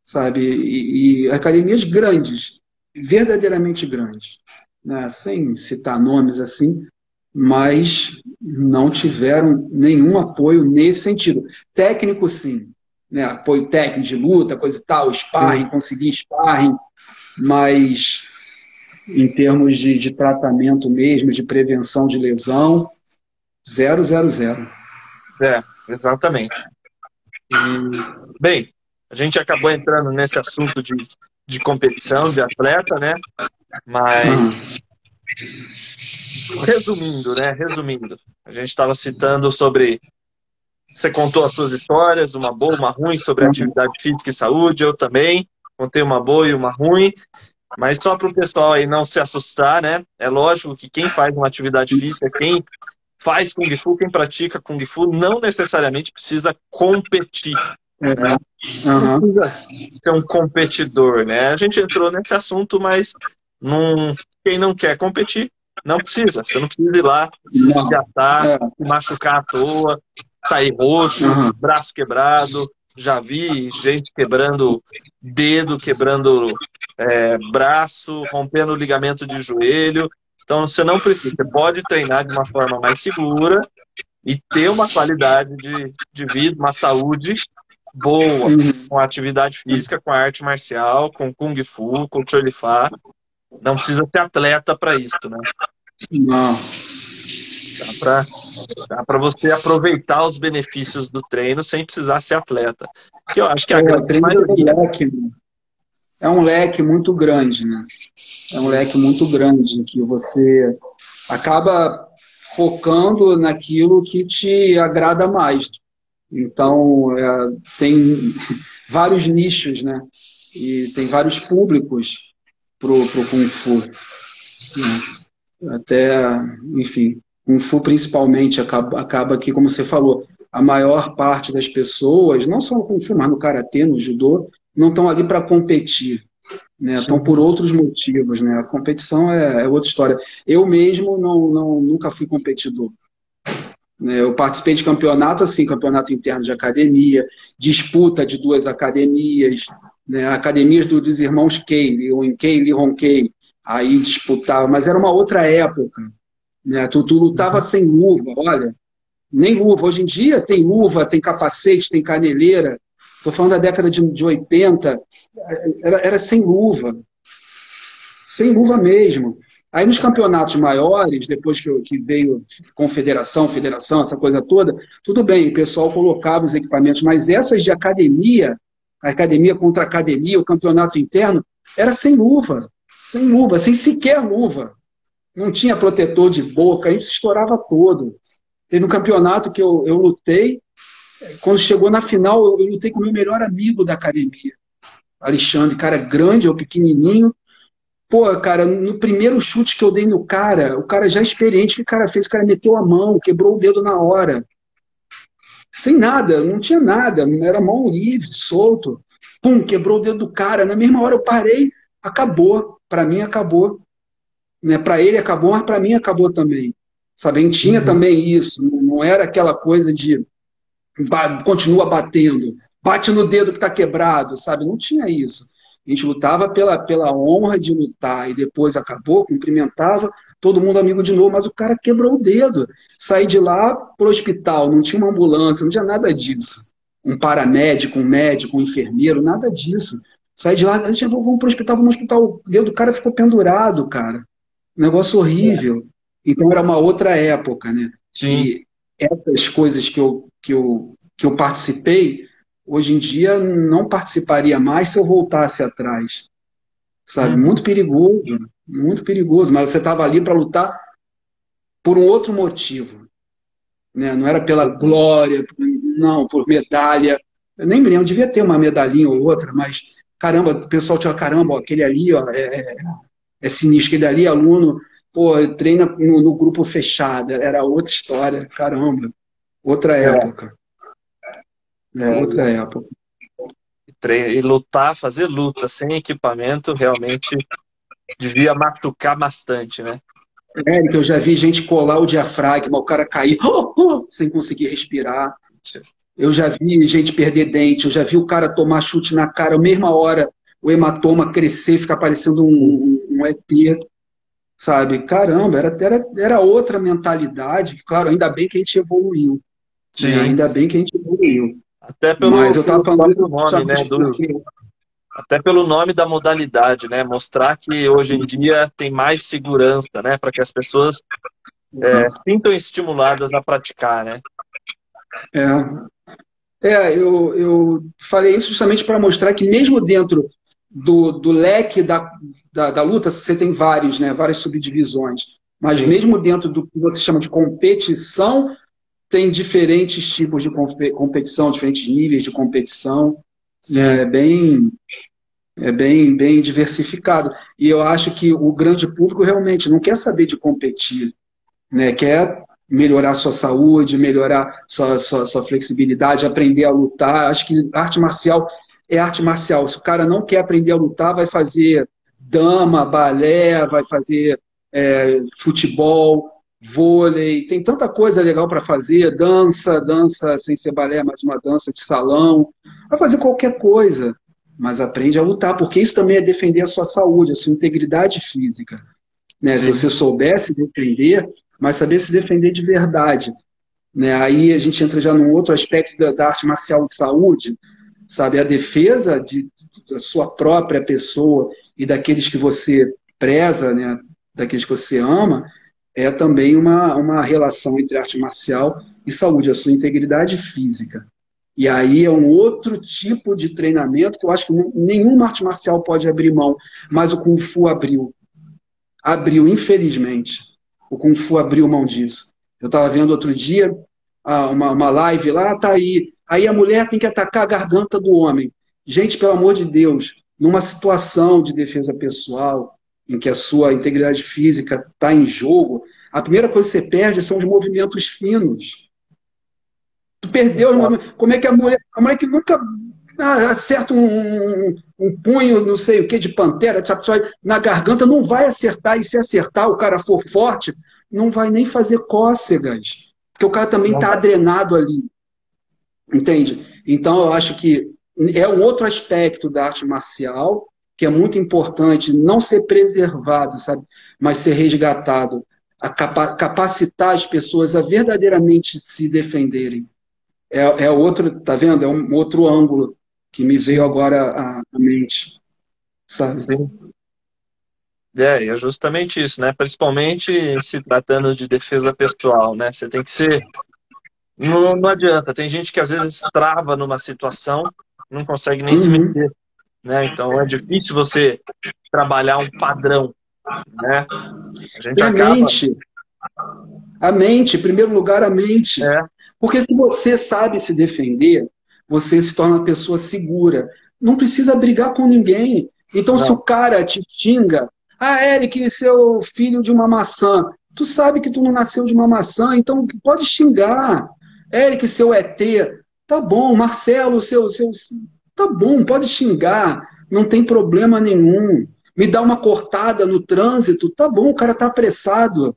B: sabe, e, e academias grandes, verdadeiramente grandes, né, sem citar nomes assim, mas não tiveram nenhum apoio nesse sentido. Técnico, sim, né, apoio técnico de luta, coisa e tal, sparring, Sim. conseguir sparring, mas em termos de, de tratamento mesmo, de prevenção de lesão, zero, zero, zero.
A: É, exatamente. E, bem, a gente acabou entrando nesse assunto de, de competição, de atleta, né? Mas, resumindo, né? Resumindo, a gente estava citando sobre você contou as suas histórias, uma boa, uma ruim, sobre atividade física e saúde. Eu também contei uma boa e uma ruim. Mas só para o pessoal aí não se assustar, né? É lógico que quem faz uma atividade física, quem faz Kung Fu, quem pratica Kung Fu, não necessariamente precisa competir. Né? Não precisa ser um competidor, né? A gente entrou nesse assunto, mas não, quem não quer competir, não precisa. Você não precisa ir lá se desgastar, é. se machucar à toa sair roxo, uhum. braço quebrado. Já vi gente quebrando dedo, quebrando é, braço, rompendo ligamento de joelho. Então você não precisa, você pode treinar de uma forma mais segura e ter uma qualidade de, de vida, uma saúde boa, uhum. com atividade física, com arte marcial, com Kung Fu, com Cholifá. Não precisa ser atleta para isso, né?
B: Não.
A: Dá para você aproveitar os benefícios do treino sem precisar ser atleta. Que eu acho que a
B: grande maioria... é, um leque, é um leque muito grande, né? É um leque muito grande que você acaba focando naquilo que te agrada mais. Então, é, tem vários nichos, né? E tem vários públicos pro, pro Kung Fu. Né? Até, enfim, Kung Fu, principalmente, acaba, acaba que, como você falou, a maior parte das pessoas, não só no Kung Fu, mas no Karatê, no Judô, não estão ali para competir. Né? Estão por outros motivos. Né? A competição é, é, outra história. Eu mesmo não, não, nunca fui competidor. Né? Eu participei de campeonato, assim, campeonato interno de academia, disputa de duas academias, né? academias do, dos irmãos Kei, o Kei e Ronkei, aí disputava, mas era uma outra época. Né? Tu, tu lutava sem luva, olha. Nem luva. Hoje em dia tem luva, tem capacete, tem caneleira. Estou falando da década de, de 80. Era, era sem luva. Sem luva mesmo. Aí nos campeonatos maiores, depois que, que, veio confederação, federação, essa coisa toda, tudo bem, o pessoal colocava os equipamentos, mas essas de academia, academia contra academia, o campeonato interno, era sem luva, sem luva, sem sequer luva não tinha protetor de boca, se estourava todo. Teve um campeonato que eu, eu lutei, quando chegou na final, eu, eu lutei com o meu melhor amigo da academia, Alexandre, cara grande, eu pequenininho. Pô, cara, no primeiro chute que eu dei no cara, o cara já experiente, o que o cara fez? O cara meteu a mão, quebrou o dedo na hora. Sem nada, não tinha nada, era mão livre, solto. Pum, quebrou o dedo do cara. Na mesma hora eu parei, acabou. Para mim, acabou. Né? Para ele acabou, mas para mim acabou também. Sabe? A gente tinha uhum. também isso, não era aquela coisa de continua batendo. bate no dedo que tá quebrado, sabe? Não tinha isso. A gente lutava pela, pela honra de lutar e depois acabou, cumprimentava, todo mundo amigo de novo, mas o cara quebrou o dedo. Saí de lá pro hospital, não tinha uma ambulância, não tinha nada disso. Um paramédico, um médico, um enfermeiro, nada disso. Saí de lá, a gente vamos pro hospital, vamos pro hospital, o dedo do cara ficou pendurado, cara. negócio horrível. Então era uma outra época, né?
A: Sim.
B: E essas coisas que eu, que eu, que eu participei, hoje em dia não participaria mais se eu voltasse atrás. Sabe? Hum. Muito perigoso, muito perigoso. Mas você estava ali para lutar por um outro motivo. Né? Não era pela glória, não, por medalha. Eu nem me lembro, devia ter uma medalhinha ou outra, mas caramba, o pessoal tinha, caramba, ó, aquele ali ó, é, é, é sinistro, aquele ali aluno pô, treina no, no, grupo fechado, era outra história, caramba, outra é. época. É, é outra época.
A: E lutar, fazer luta sem equipamento, realmente devia machucar bastante, né?
B: É, que eu já vi gente colar o diafragma, o cara cair oh, oh, sem conseguir respirar. Eu já vi gente perder dente, eu já vi o cara tomar chute na cara, a mesma hora o hematoma crescer, ficar parecendo um, um, um ET sabe? Caramba, era, era, era outra mentalidade. Claro, ainda bem que a gente evoluiu. Sim. Né? Ainda bem que a gente evoluiu.
A: Até pelo, Mas eu tava falando do nome, né? Do, até pelo nome da modalidade, né? Mostrar que hoje em dia tem mais segurança, né? Para que as pessoas é, uhum. sintam estimuladas a praticar, né?
B: É. É, eu, eu falei isso justamente para mostrar que mesmo dentro do, do leque da, da, da, luta, você tem vários, né, várias subdivisões. Mas Sim. mesmo dentro do que você chama de competição, tem diferentes tipos de competição, diferentes níveis de competição. É bem, é bem, bem diversificado. E eu acho que o grande público realmente não quer saber de competir, né? quer melhorar sua saúde, melhorar sua, sua, sua flexibilidade, aprender a lutar. Acho que arte marcial é arte marcial. Se o cara não quer aprender a lutar, vai fazer dama, balé, vai fazer é, futebol, vôlei, tem tanta coisa legal para fazer, dança, dança sem ser balé, mas uma dança de salão, vai fazer qualquer coisa, mas aprende a lutar, porque isso também é defender a sua saúde, a sua integridade física. Né? Se você soubesse defender, mas saber se defender de verdade. Né? Aí a gente entra já num outro aspecto da, da arte marcial de saúde, sabe? A defesa de, da sua própria pessoa e daqueles que você preza, né? daqueles que você ama, é também uma, uma relação entre arte marcial e saúde, a sua integridade física. E aí é um outro tipo de treinamento que eu acho que nenhuma arte marcial pode abrir mão, mas o Kung Fu abriu. Abriu, infelizmente. O Kung Fu abriu mão disso. Eu estava vendo outro dia ah, uma, uma live lá, tá aí Aí a mulher tem que atacar a garganta do homem. Gente, pelo amor de Deus, numa situação de defesa pessoal, em que a sua integridade física está em jogo, a primeira coisa que você perde são os movimentos finos. Tu perdeu os movimentos. Como é que a mulher. A mulher que nunca ah, acerta um, um, um, punho, não sei o que, de pantera, na garganta, não vai acertar. E se acertar, o cara for forte, não vai nem fazer cócegas. Porque o cara também está adrenado ali. Entende? Então, eu acho que é um outro aspecto da arte marcial que é muito importante não ser preservado, sabe? Mas ser resgatado. A capa capacitar as pessoas a verdadeiramente se defenderem. É, é outro, tá vendo? É um outro ângulo que me veio agora à, à mente. Sabe? Sim.
A: É, é justamente isso, né? Principalmente se tratando de defesa pessoal, né? Você tem que ser não, não adianta. Tem gente que às vezes trava numa situação, não consegue nem uhum. se meter. Né? Então é difícil você trabalhar um padrão. Né?
B: A, gente e a acaba... mente. A mente, em primeiro lugar, a mente. É. Porque se você sabe se defender, você se torna uma pessoa segura. Não precisa brigar com ninguém. Então, não. se o cara te xinga, ah, Eric, seu filho de uma maçã. Tu sabe que tu não nasceu de uma maçã, então pode xingar. Eric, seu ET, tá bom. Marcelo, seu, seu. Tá bom, pode xingar, não tem problema nenhum. Me dá uma cortada no trânsito, tá bom, o cara tá apressado.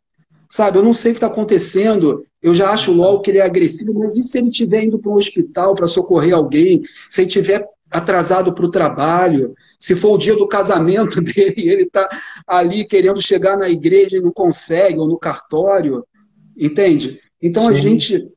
B: Sabe, eu não sei o que está acontecendo. Eu já acho logo que ele é agressivo, mas e se ele estiver indo para um hospital para socorrer alguém? Se ele estiver atrasado para o trabalho? Se for o dia do casamento dele e ele está ali querendo chegar na igreja e não consegue, ou no cartório? Entende? Então Sim. a gente,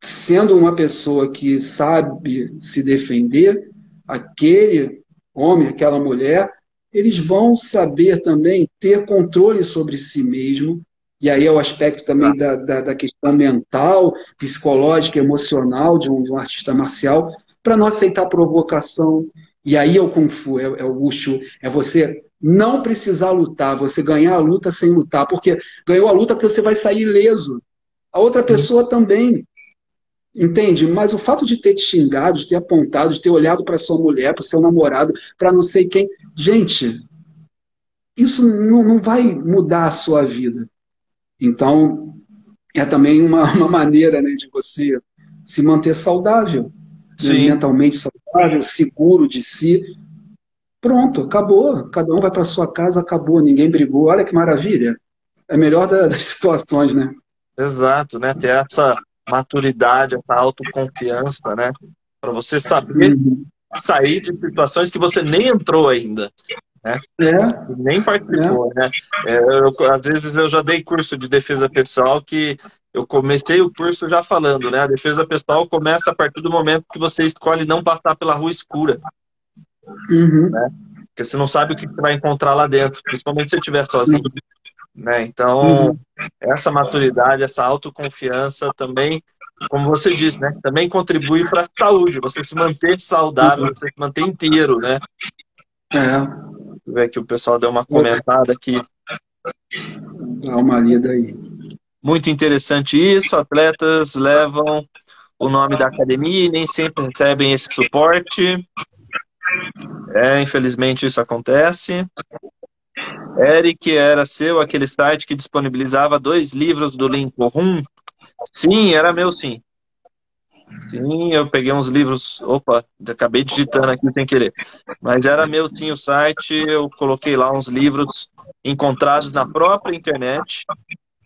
B: sendo uma pessoa que sabe se defender, aquele homem, aquela mulher, eles vão saber também ter controle sobre si mesmo e aí é o aspecto também da, da, da questão mental, psicológica, emocional de um, de um artista marcial, para não aceitar provocação. E aí é o Kung Fu, é, é o Wushu, é você não precisar lutar, você ganhar a luta sem lutar, porque ganhou a luta porque você vai sair ileso. A outra pessoa também. Entende? Mas o fato de ter te xingado, de ter apontado, de ter olhado para sua mulher, para seu namorado, para não sei quem. Gente, isso não, não vai mudar a sua vida. Então, é também uma, uma maneira né, de você se manter saudável, né, mentalmente saudável, seguro de si. Pronto, acabou. Cada um vai para sua casa, acabou. Ninguém brigou. Olha que maravilha. É melhor das situações, né?
A: Exato, né? Ter essa maturidade, essa autoconfiança, né? Para você saber sair de situações que você nem entrou ainda né? É. Nem participou, é. né? É, eu, às vezes eu já dei curso de defesa pessoal que eu comecei o curso já falando, né? A defesa pessoal começa a partir do momento que você escolhe não passar pela rua escura. Uhum. Né? Porque você não sabe o que você vai encontrar lá dentro, principalmente se você estiver sozinho. Né? Então, uhum. essa maturidade, essa autoconfiança também, como você disse, né? Também contribui para a saúde, você se manter saudável, uhum. você se manter inteiro, né? É ver que o pessoal deu uma comentada aqui.
B: Dá uma lida aí.
A: Muito interessante isso. Atletas levam o nome da academia e nem sempre recebem esse suporte. É, infelizmente isso acontece. Eric, era seu aquele site que disponibilizava dois livros do Lincoln? Sim, era meu sim. Sim, eu peguei uns livros. Opa, acabei digitando aqui sem querer. Mas era meu, tinha o site, eu coloquei lá uns livros encontrados na própria internet.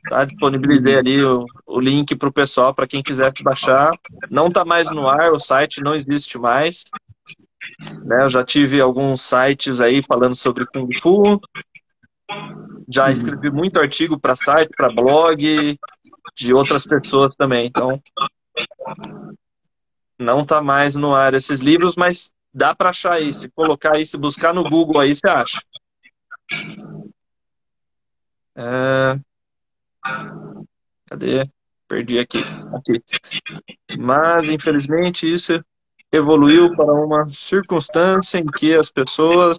A: Tá? Disponibilizei ali o, o link para o pessoal, para quem quiser baixar. Não está mais no ar, o site não existe mais. Né? Eu já tive alguns sites aí falando sobre Kung Fu. Já escrevi muito artigo para site, para blog, de outras pessoas também. Então, não tá mais no ar esses livros, mas dá para achar aí. Se colocar aí, se buscar no Google aí, você acha. É... Cadê? Perdi aqui. aqui. Mas, infelizmente, isso evoluiu para uma circunstância em que as pessoas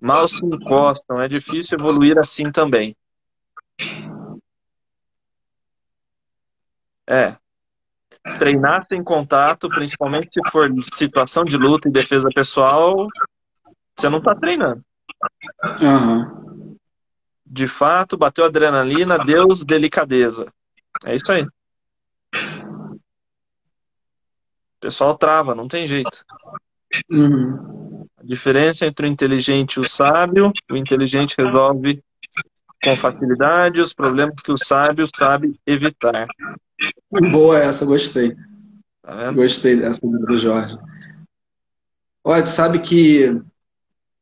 A: mal se encostam. É difícil evoluir assim também. É, treinar sem contato, principalmente se for situação de luta e defesa pessoal, você não está treinando. Uhum. De fato, bateu adrenalina, Deus, delicadeza. É isso aí. O pessoal trava, não tem jeito. Uhum. A diferença entre o inteligente e o sábio, o inteligente resolve com facilidade os problemas que o sábio sabe evitar.
B: Boa essa, gostei. Tá gostei dessa do Jorge. Olha, sabe que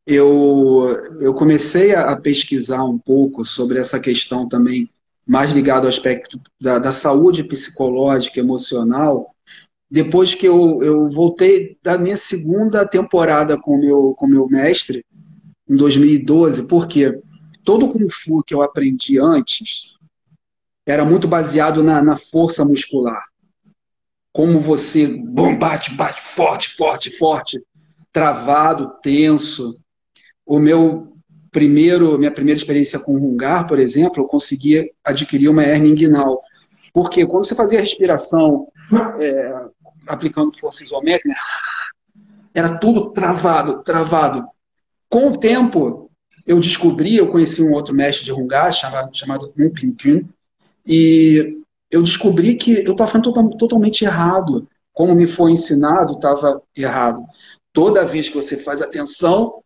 B: eu, eu comecei a pesquisar um pouco sobre essa questão também, mais ligado ao aspecto da, da saúde psicológica, emocional, depois que eu, eu voltei da minha segunda temporada com meu, com meu mestre, em 2012, porque todo o Kung Fu que eu aprendi antes, era muito baseado na, na força muscular. Como você bom, bate, bate forte, forte, forte, travado, tenso. O meu primeiro, minha primeira experiência com rungar, por exemplo, eu conseguia adquirir uma hernia inguinal. Porque quando você fazia a respiração é, aplicando força isométrica, era tudo travado, travado. Com o tempo, eu descobri, eu conheci um outro mestre de rungar chamado, chamado Ping Kyun, e eu descobri que eu estava fazendo totalmente errado. Como me foi ensinado, estava errado. Toda vez que você faz atenção,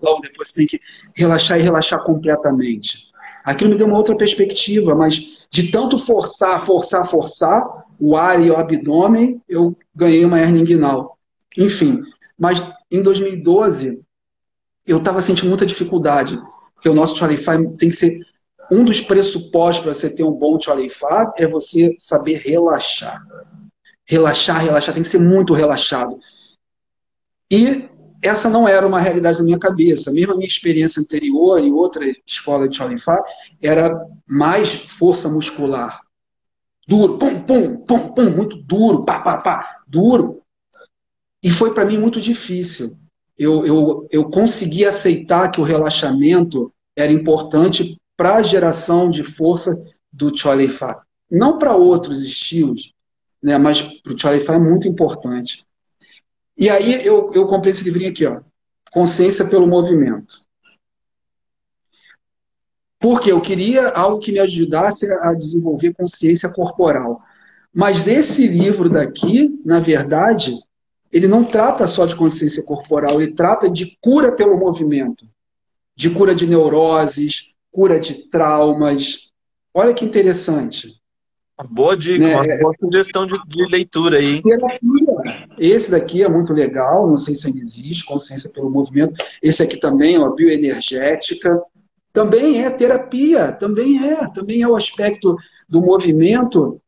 B: logo depois você tem que relaxar e relaxar completamente. Aquilo me deu uma outra perspectiva, mas de tanto forçar, forçar, forçar o ar e o abdômen, eu ganhei uma hernia inguinal. Enfim, mas em 2012 eu estava sentindo muita dificuldade, porque o nosso Charify tem que ser um dos pressupostos para você ter um bom Charify é você saber relaxar. Relaxar, relaxar, tem que ser muito relaxado. E essa não era uma realidade na minha cabeça. Mesmo a minha experiência anterior em outra escola de Charify era mais força muscular. Duro, pum, pum, pum, pum, muito duro, pá, pá, pá, duro. E foi para mim muito difícil. Eu, eu, eu consegui aceitar que o relaxamento era importante para a geração de força do Cholifá. Não para outros estilos, né, mas para o Cholifá é muito importante. E aí eu, eu comprei esse livrinho aqui, ó, Consciência pelo Movimento. Porque eu queria algo que me ajudasse a desenvolver consciência corporal. Mas esse livro daqui, na verdade, ele não trata só de consciência corporal, ele trata de cura pelo movimento, de cura de neuroses, cura de traumas. Olha que interessante.
A: Uma boa dica, né? uma boa sugestão de, de leitura aí.
B: Esse daqui é muito legal, não sei se ainda existe, consciência pelo movimento. Esse aqui também, ó, bioenergética. Também é terapia, também é, também é o aspecto do movimento,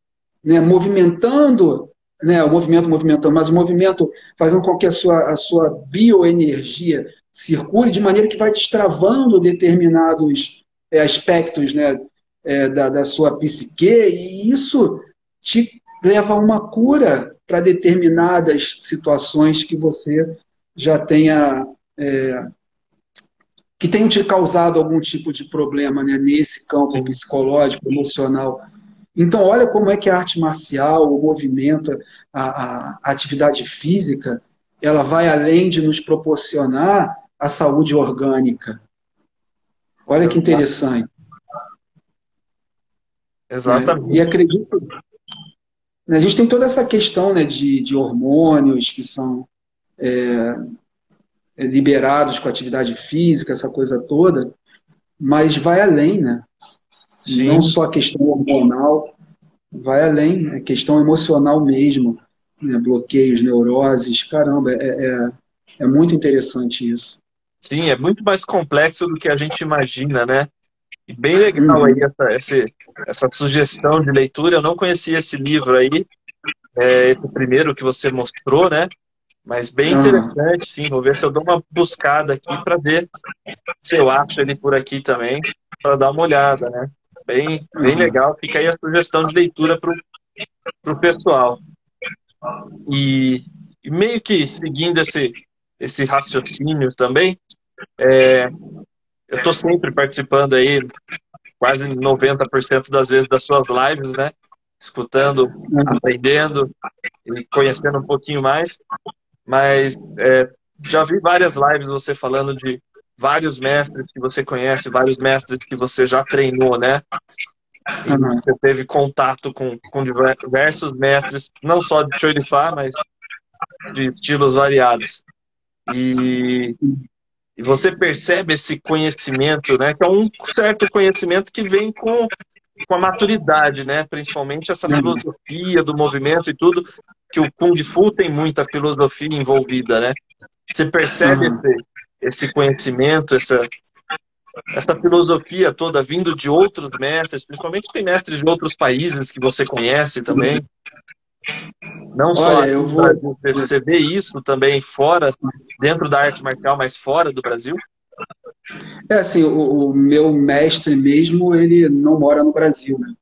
B: né, movimentando, né, o movimento movimentando, mas o movimento fazendo com que a sua, a sua bioenergia circule de maneira que vai destravando determinados é, aspectos né, é, da, da sua psique, e isso te leva a uma cura para determinadas situações que você já tenha é, que tenham te causado algum tipo de problema né, nesse campo psicológico, emocional. Então, olha como é que a arte marcial, o movimento, a, a, atividade física, ela vai além de nos proporcionar a saúde orgânica. Olha que interessante.
A: Exatamente.
B: E acredito. Né, a gente tem toda essa questão né, de, de hormônios que são é, é, liberados com atividade física, essa coisa toda, mas vai além, né? Sim. Não só a questão hormonal, vai além, é questão emocional mesmo, né? bloqueios, neuroses, caramba, é, é, é muito interessante isso.
A: Sim, é muito mais complexo do que a gente imagina, né? E bem legal uhum. aí essa, essa, essa sugestão de leitura. Eu não conhecia esse livro aí, é, esse primeiro que você mostrou, né? Mas bem interessante, sim. Vou ver se eu dou uma buscada aqui para ver se eu acho ele por aqui também, para dar uma olhada, né? Bem, bem legal. Fica aí a sugestão de leitura para o pessoal. E, e, meio que seguindo esse, esse raciocínio também, é, eu estou sempre participando aí, quase 90% das vezes das suas lives, né? Escutando, aprendendo e conhecendo um pouquinho mais. Mas é, já vi várias lives você falando de vários mestres que você conhece, vários mestres que você já treinou, né? E uhum. você teve contato com, com diversos mestres, não só de Choirifá, mas de estilos variados. E, e você percebe esse conhecimento, né? Que é um certo conhecimento que vem com, com a maturidade, né? Principalmente essa uhum. filosofia do movimento e tudo, que o Kung Fu tem muita filosofia envolvida, né? Você percebe uhum. esse, esse conhecimento, essa, essa filosofia toda vindo de outros mestres, principalmente tem mestres de outros países que você conhece também. Não só Olha, eu vou... você vê isso também fora, dentro da arte marcial, mas fora do Brasil?
B: É assim, o, o meu mestre mesmo, ele não mora no Brasil, né?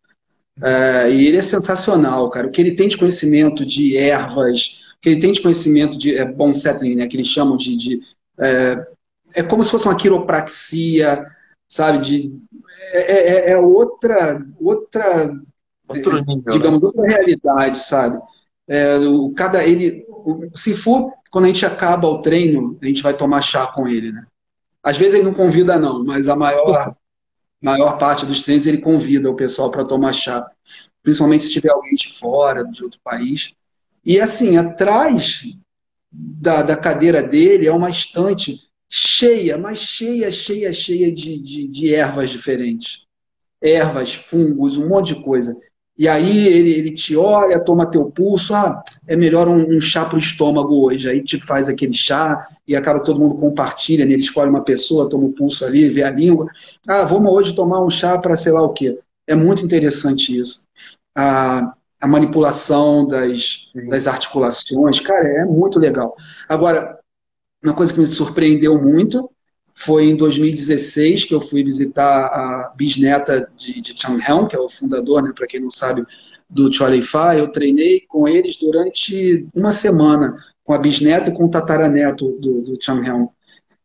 B: É, e ele é sensacional, cara. O que ele tem de conhecimento de ervas, o que ele tem de conhecimento de é, bom settling, né, que eles chamam de. de é, é, como se fosse uma quiropraxia, sabe? De, é, é, é, é outra. outra
A: Outro nível,
B: né? digamos, né? outra realidade, sabe? o, cada, ele, se for, quando a gente acaba o treino, a gente vai tomar chá com ele, né? Às vezes ele não convida, não, mas a maior maior parte dos treinos ele convida o pessoal para tomar chá, principalmente se tiver alguém de fora, de outro país. E assim, atrás da, da cadeira dele é uma estante cheia, mas cheia, cheia, cheia de, de, de ervas diferentes. ervas, fungos, um monte de coisa. E aí ele, ele te olha, toma teu pulso, ah, é melhor um, um chá para o estômago hoje. Aí te faz aquele chá e acaba todo mundo compartilha, né? ele escolhe uma pessoa, toma o pulso ali, vê a língua. Ah, vamos hoje tomar um chá para sei lá o quê. É muito interessante isso. A, a manipulação das, das articulações, cara, é muito legal. Agora, uma coisa que me surpreendeu muito foi em 2016 que eu fui visitar a bisneta de, de Chang Heng, que é o fundador, né, para quem não sabe, do Charlie Fai. Eu treinei com eles durante uma semana, com a bisneta e com o tataraneto do, do Chang Heng.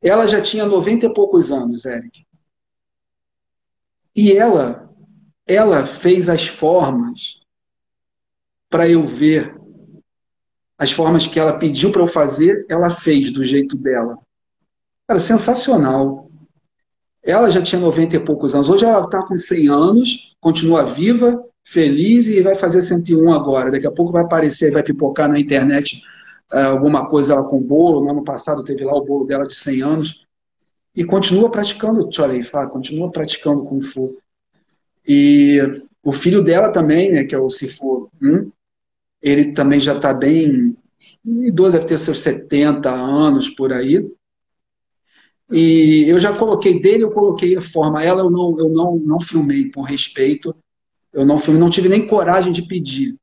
B: Ela já tinha 90 e poucos anos, Eric. E ela, ela fez as formas para eu ver. As formas que ela pediu para eu fazer, ela fez do jeito dela. Cara, sensacional. Ela já tinha 90 e poucos anos. Hoje ela está com 100 anos, continua viva, feliz e vai fazer 101 agora. Daqui a pouco vai aparecer, vai pipocar na internet uh, alguma coisa ela com bolo. No ano passado teve lá o bolo dela de 100 anos. E continua praticando Chorei Fa, continua praticando Kung Fu. E o filho dela também, né, que é o Sifu, hum, ele também já está bem idoso, deve ter seus 70 anos por aí. E eu já coloquei dele, eu coloquei a forma. Ela eu não, eu não, não filmei por respeito. Eu não filmei, não tive nem coragem de pedir.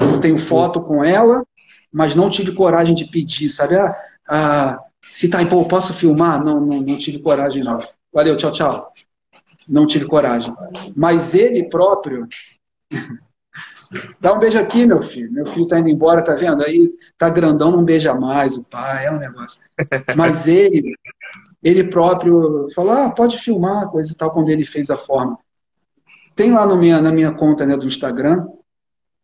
B: Eu tenho foto com ela, mas não tive coragem de pedir, sabe? Ah, ah, se tá aí, pô, posso filmar? Não, não, não tive coragem, não. Valeu, tchau, tchau. Não tive coragem. Mas ele próprio. Dá um beijo aqui, meu filho. Meu filho tá indo embora, tá vendo? Aí tá grandão, não beija mais o pai, é um negócio. Mas ele, ele próprio falou, ah, pode filmar, coisa e tal, quando ele fez a forma. Tem lá minha, na minha conta né, do Instagram,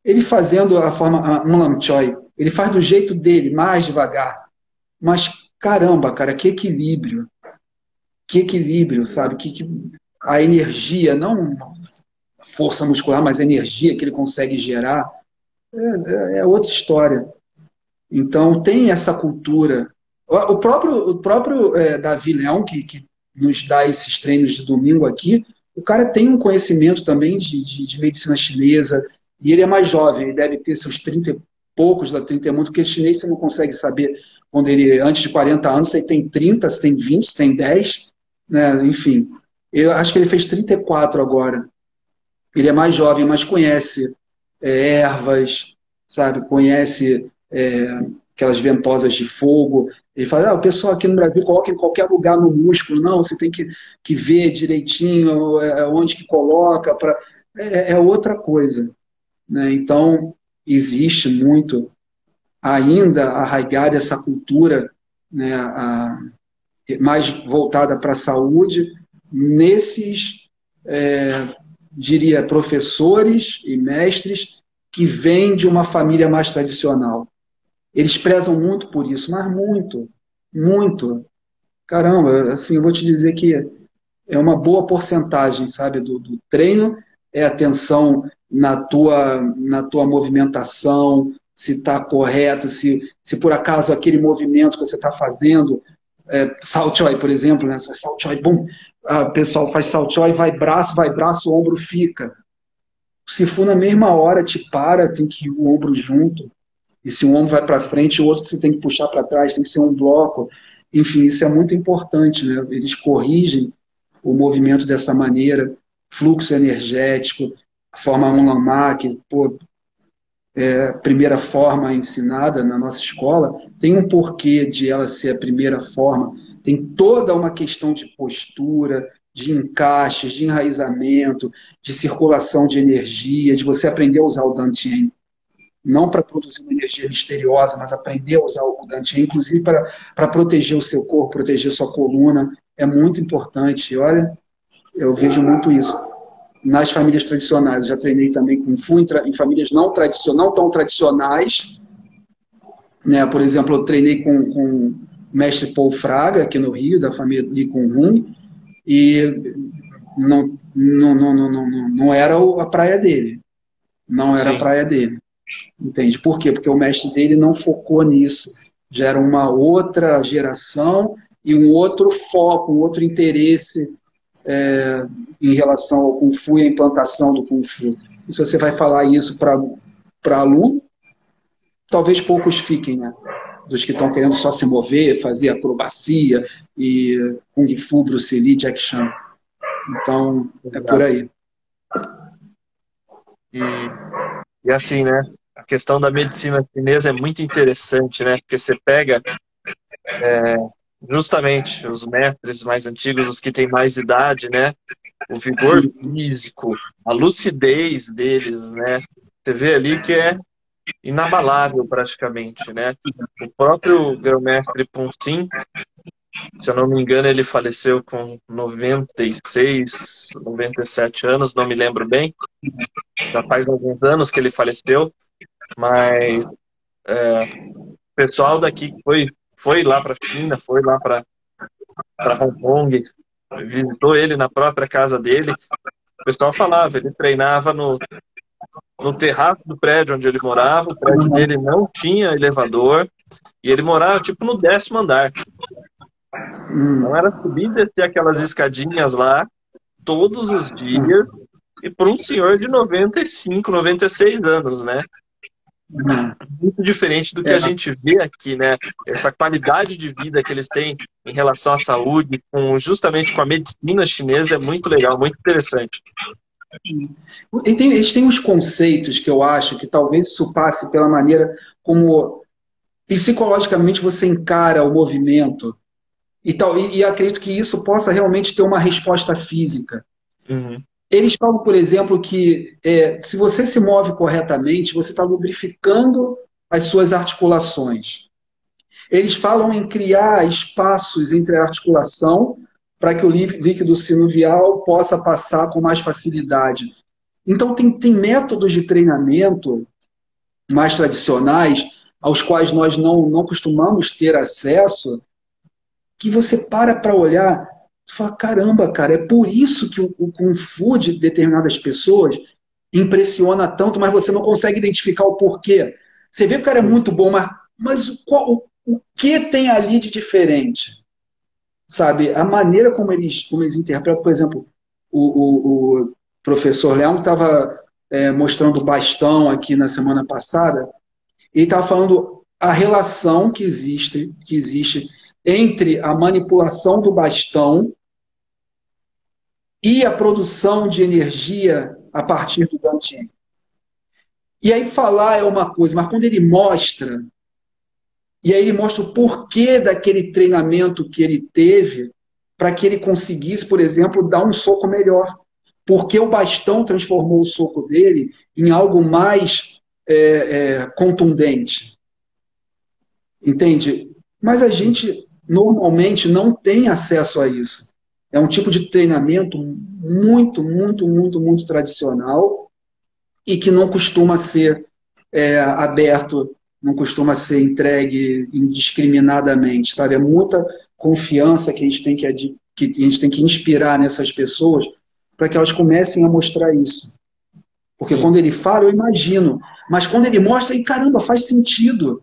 B: ele fazendo a forma um lam choi. Ele faz do jeito dele, mais devagar. Mas, caramba, cara, que equilíbrio. Que equilíbrio, sabe? Que, que a energia, não força muscular, mas a energia que ele consegue gerar, é, é outra história. Então, tem essa cultura o próprio, o próprio é, Davi Leão, que, que nos dá esses treinos de domingo aqui, o cara tem um conhecimento também de, de, de, medicina chinesa, e ele é mais jovem, ele deve ter seus 30 e poucos, da 30 e muito, porque chinês você não consegue saber quando ele, antes de 40 anos, você tem 30, você tem 20, você tem 10, né? enfim. Eu acho que ele fez 34 agora. Ele é mais jovem, mas conhece é, ervas, sabe? Conhece é, aquelas ventosas de fogo. Ele fala, ah, o pessoal aqui no Brasil coloca em qualquer lugar no músculo. Não, você tem que, que ver direitinho é, onde que coloca. Pra... É, é outra coisa. Né? Então, existe muito ainda arraigada essa cultura né, a, mais voltada para a saúde nesses, é, diria, professores e mestres que vêm de uma família mais tradicional. Eles prezam muito por isso, mas muito, muito. Caramba, assim, eu vou te dizer que é uma boa porcentagem, sabe, do, do treino, é atenção na tua, na tua movimentação, se está correto, se, se por acaso aquele movimento que você está fazendo, é, salchoy, por exemplo, né? salchoy, bom, o pessoal faz salchoy, vai braço, vai braço, o ombro fica. Se for na mesma hora, te para, tem que ir o ombro junto. E se um ombro vai para frente, o outro você tem que puxar para trás, tem que ser um bloco. Enfim, isso é muito importante. Né? Eles corrigem o movimento dessa maneira, fluxo energético, a forma Unlamar, que pô, é a primeira forma ensinada na nossa escola, tem um porquê de ela ser a primeira forma. Tem toda uma questão de postura, de encaixes, de enraizamento, de circulação de energia, de você aprender a usar o Dantien não para produzir uma energia misteriosa, mas aprender a usar o Dante, inclusive para proteger o seu corpo, proteger sua coluna, é muito importante. E olha, eu vejo muito isso nas famílias tradicionais. Eu já treinei também com Fu em, em famílias não, tradicionais, não tão tradicionais. Né? Por exemplo, eu treinei com, com o mestre Paul Fraga, aqui no Rio, da família Li Kung Hung, e não, não, não, não, não, não era a praia dele. Não era Sim. a praia dele. Entende? Por quê? Porque o mestre dele não focou nisso. Já era uma outra geração e um outro foco, um outro interesse é, em relação ao Kung Fu e a implantação do Kung Fu. E se você vai falar isso para aluno, talvez poucos fiquem, né? Dos que estão querendo só se mover, fazer acrobacia e Kung Fu, Bruce Lee, Jack Chan. Então, é por aí.
A: E, e assim, né? A questão da medicina chinesa é muito interessante, né? Porque você pega é, justamente os mestres mais antigos, os que têm mais idade, né? O vigor físico, a lucidez deles, né? Você vê ali que é inabalável praticamente, né? O próprio grão-mestre Ponsim, se eu não me engano, ele faleceu com 96, 97 anos, não me lembro bem. Já faz alguns anos que ele faleceu, mas é, o pessoal daqui foi foi lá para a China, foi lá para Hong Kong, visitou ele na própria casa dele. O pessoal falava, ele treinava no, no terraço do prédio onde ele morava, o prédio dele não tinha elevador, e ele morava tipo no décimo andar. Não era subir e descer aquelas escadinhas lá todos os dias, e para um senhor de 95, 96 anos, né? muito diferente do que é. a gente vê aqui, né? Essa qualidade de vida que eles têm em relação à saúde, com, justamente com a medicina chinesa, é muito legal, muito interessante.
B: Tem, eles têm uns conceitos que eu acho que talvez isso passe pela maneira como psicologicamente você encara o movimento. E, tal, e, e acredito que isso possa realmente ter uma resposta física. Uhum. Eles falam, por exemplo, que é, se você se move corretamente, você está lubrificando as suas articulações. Eles falam em criar espaços entre a articulação para que o líquido sinovial possa passar com mais facilidade. Então, tem, tem métodos de treinamento mais tradicionais, aos quais nós não, não costumamos ter acesso, que você para para olhar Tu fala, caramba, cara, é por isso que o, o Kung Fu de determinadas pessoas impressiona tanto, mas você não consegue identificar o porquê. Você vê que o cara é muito bom, mas, mas o, o, que tem ali de diferente? Sabe? A maneira como eles, como eles interpretam, por exemplo, o, o, o professor Leão estava é, mostrando o bastão aqui na semana passada, e estava falando a relação que existe, que existe entre a manipulação do bastão e a produção de energia a partir do Dantian. E aí falar é uma coisa, mas quando ele mostra, e aí ele mostra o porquê daquele treinamento que ele teve para que ele conseguisse, por exemplo, dar um soco melhor. Porque o bastão transformou o soco dele em algo mais é, é, contundente. Entende? Mas a gente normalmente não tem acesso a isso. É um tipo de treinamento muito, muito, muito, muito tradicional e que não costuma ser é, aberto, não costuma ser entregue indiscriminadamente, sabe? É muita confiança que a gente tem que, que, a gente tem que inspirar nessas pessoas para que elas comecem a mostrar isso. Porque Sim. quando ele fala, eu imagino. Mas quando ele mostra, e caramba, faz sentido.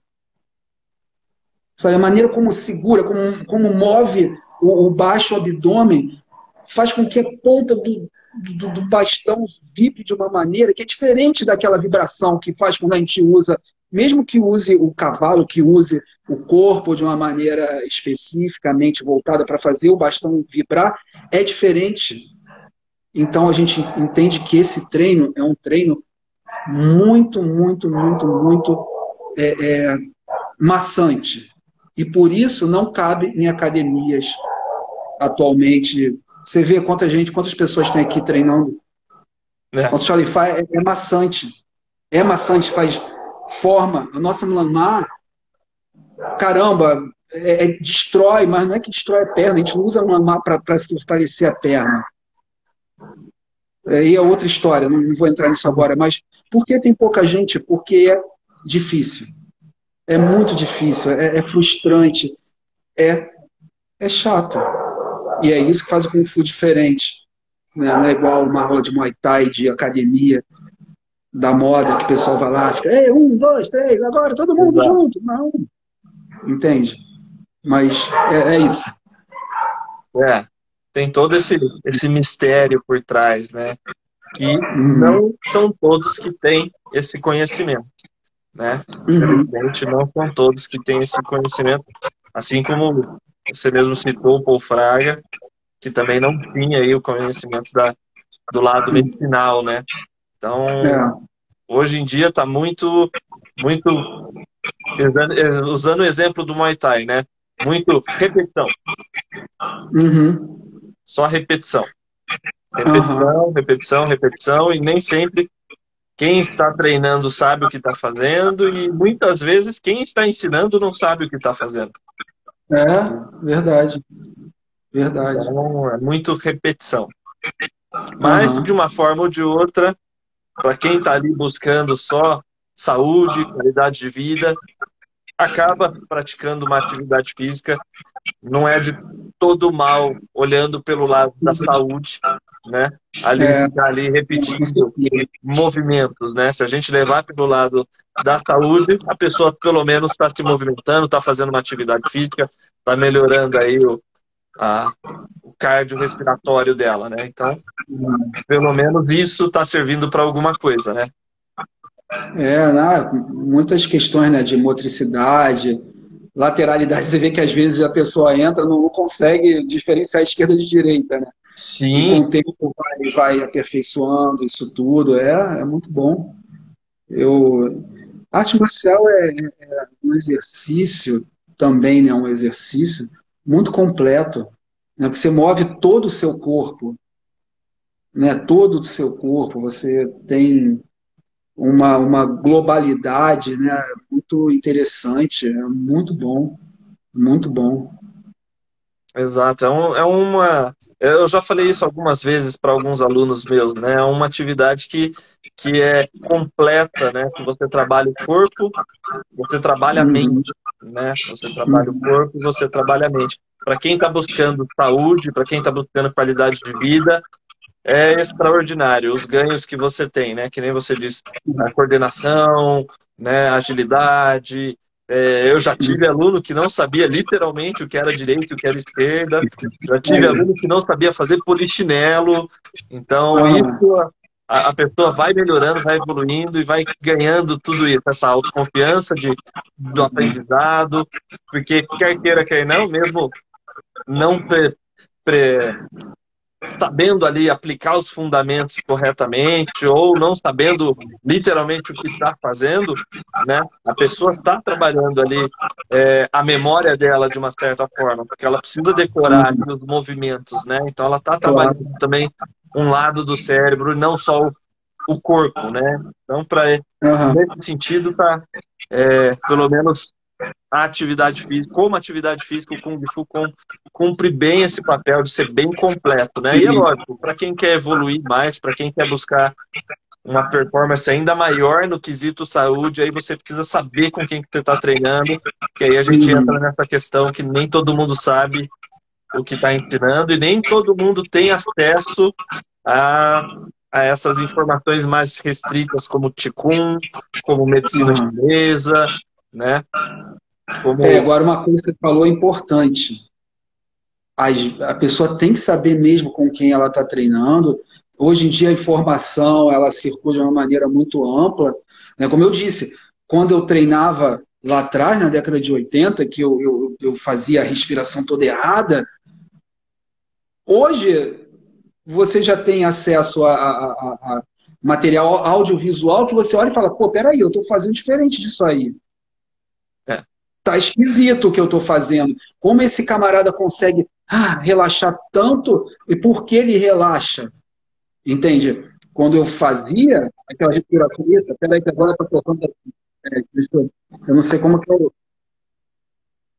B: Sabe, a maneira como segura, como, como move o, o baixo abdômen, faz com que a ponta do, do, do, bastão vibre de uma maneira que é diferente daquela vibração que faz quando a gente usa, mesmo que use o cavalo, que use o corpo de uma maneira especificamente voltada para fazer o bastão vibrar, é diferente. Então a gente entende que esse treino é um treino muito, muito, muito, muito é, é, maçante. E por isso não cabe em academias atualmente. Você vê quanta gente, quantas pessoas tem aqui treinando. É. Nosso Chalify é, é maçante. É maçante, faz forma. A nossa Mlanmar, caramba, é, é, destrói, mas não é que destrói a perna, a gente não usa Mlanmar para fortalecer a perna. Aí é outra história, não, não vou entrar nisso agora, mas por que tem pouca gente? Porque é difícil. É muito difícil, é, é frustrante, é, é chato. E é isso que faz o Kung Fu diferente. Né? Não é igual uma aula de Muay Thai, de academia, da moda, que o pessoal vai lá, fica, Ei, um, dois, três, agora todo mundo Exato. junto. Não. Entende? Mas é, é isso.
A: É. tem todo esse, esse mistério por trás, né? Que uhum. não são todos que têm esse conhecimento, né? Uhum. Infelizmente, não são todos que têm esse conhecimento, assim como você mesmo citou o Paul Fraga, que também não tinha aí o conhecimento da, do lado medicinal, né? Então, é. hoje em dia está muito, muito usando o exemplo do Muay Thai, né? Muito repetição. Uhum. Só repetição. Repetição, uhum. repetição, repetição, e nem sempre quem está treinando sabe o que está fazendo, e muitas vezes quem está ensinando não sabe o que está fazendo.
B: É, verdade. Verdade.
A: Então, é muito repetição. Mas, uhum. de uma forma ou de outra, para quem está ali buscando só saúde, qualidade de vida, acaba praticando uma atividade física. Não é de todo mal olhando pelo lado da saúde, né? Ali, é. ali repetindo movimentos, né? Se a gente levar pelo lado da saúde, a pessoa pelo menos está se movimentando, está fazendo uma atividade física, está melhorando aí o, a, o cardiorrespiratório dela, né? Então, pelo menos isso está servindo para alguma coisa, né?
B: É, né? muitas questões né, de motricidade, lateralidade, você vê que às vezes a pessoa entra não consegue diferenciar a esquerda de direita, né?
A: Sim.
B: Com o tempo vai, vai aperfeiçoando isso tudo, é, é muito bom. Eu, arte marcial é, é um exercício também, né, um exercício muito completo, né, porque você move todo o seu corpo, né, todo o seu corpo, você tem uma, uma globalidade né, muito interessante, é muito bom, muito bom.
A: Exato, é, um, é uma. Eu já falei isso algumas vezes para alguns alunos meus, né? É uma atividade que, que é completa, né? Que você trabalha o corpo, você trabalha a uhum. mente, né? Você trabalha o corpo e você trabalha a mente. Para quem está buscando saúde, para quem está buscando qualidade de vida, é extraordinário os ganhos que você tem, né? Que nem você disse, a coordenação, né? agilidade. É, eu já tive aluno que não sabia literalmente o que era direita e o que era esquerda. Já tive aluno que não sabia fazer polichinelo. Então, isso a, a pessoa vai melhorando, vai evoluindo e vai ganhando tudo isso, essa autoconfiança de, do aprendizado, porque quer queira, quer não, mesmo não pre, pre, sabendo ali aplicar os fundamentos corretamente ou não sabendo literalmente o que está fazendo, né? A pessoa está trabalhando ali é, a memória dela de uma certa forma, porque ela precisa decorar os movimentos, né? Então ela está trabalhando também um lado do cérebro, não só o, o corpo, né? Então, para uhum. nesse sentido, tá é, pelo menos a atividade física, como atividade física, o Kung Fu cumpre bem esse papel de ser bem completo, né? E é lógico, para quem quer evoluir mais, para quem quer buscar uma performance ainda maior no quesito saúde, aí você precisa saber com quem que você está treinando, que aí a gente entra nessa questão que nem todo mundo sabe o que está ensinando e nem todo mundo tem acesso a, a essas informações mais restritas como Qigong, como medicina chinesa, né?
B: Como... É, agora uma coisa que você falou é importante. A, a pessoa tem que saber mesmo com quem ela está treinando. Hoje em dia a informação ela circula de uma maneira muito ampla. Né? Como eu disse, quando eu treinava lá atrás, na década de 80, que eu, eu, eu fazia a respiração toda errada, hoje você já tem acesso a, a, a, material audiovisual que você olha e fala, pô, peraí, eu estou fazendo diferente disso aí tá esquisito o que eu estou fazendo. Como esse camarada consegue ah, relaxar tanto e por que ele relaxa? Entende? Quando eu fazia aquela respiração, peraí que agora está tocando é, eu não sei como que eu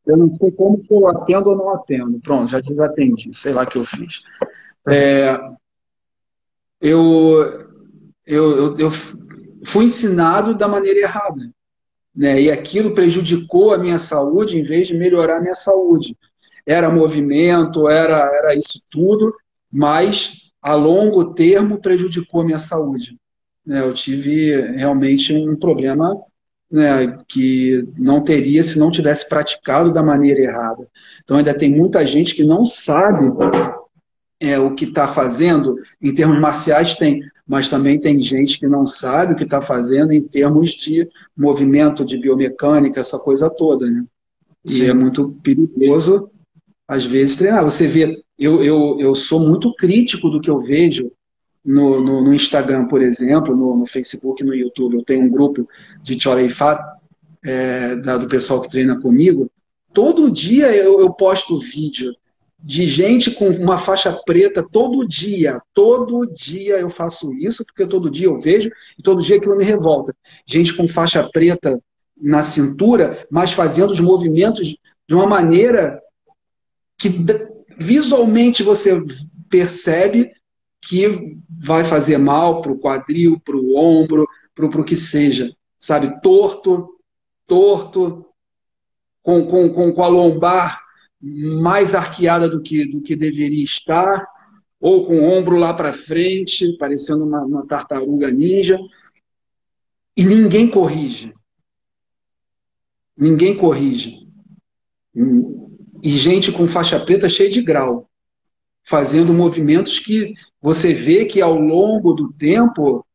B: eu não sei como que eu atendo ou não atendo. Pronto, já desatendi, sei lá o que eu fiz. É, eu, eu, eu, eu fui ensinado da maneira errada né? E aquilo prejudicou a minha saúde em vez de melhorar a minha saúde. Era movimento, era, era isso tudo, mas a longo termo prejudicou a minha saúde. Né? Eu tive realmente um problema né, que não teria se não tivesse praticado da maneira errada. Então ainda tem muita gente que não sabe é, o que está fazendo, em termos marciais tem, mas também tem gente que não sabe o que está fazendo em termos de movimento, de biomecânica, essa coisa toda, né? Sim. E é muito perigoso, às vezes, treinar. Você vê, eu, eu, eu sou muito crítico do que eu vejo no, no, no Instagram, por exemplo, no, no Facebook, no YouTube. Eu tenho um grupo de Choreifat, é, do pessoal que treina comigo. Todo dia eu, eu posto vídeo de gente com uma faixa preta todo dia. Todo dia eu faço isso, porque todo dia eu vejo e todo dia aquilo me revolta. Gente com faixa preta na cintura, mas fazendo os movimentos de uma maneira que visualmente você percebe que vai fazer mal para o quadril, para o ombro, para o que seja. Sabe, torto, torto, com, com, com, a lombar mais arqueada do que, do que deveria estar, ou com o ombro lá para frente, parecendo uma, uma tartaruga ninja. E ninguém corrige. Ninguém corrige. E gente com faixa preta cheia de grau, fazendo movimentos que você vê que ao longo do tempo,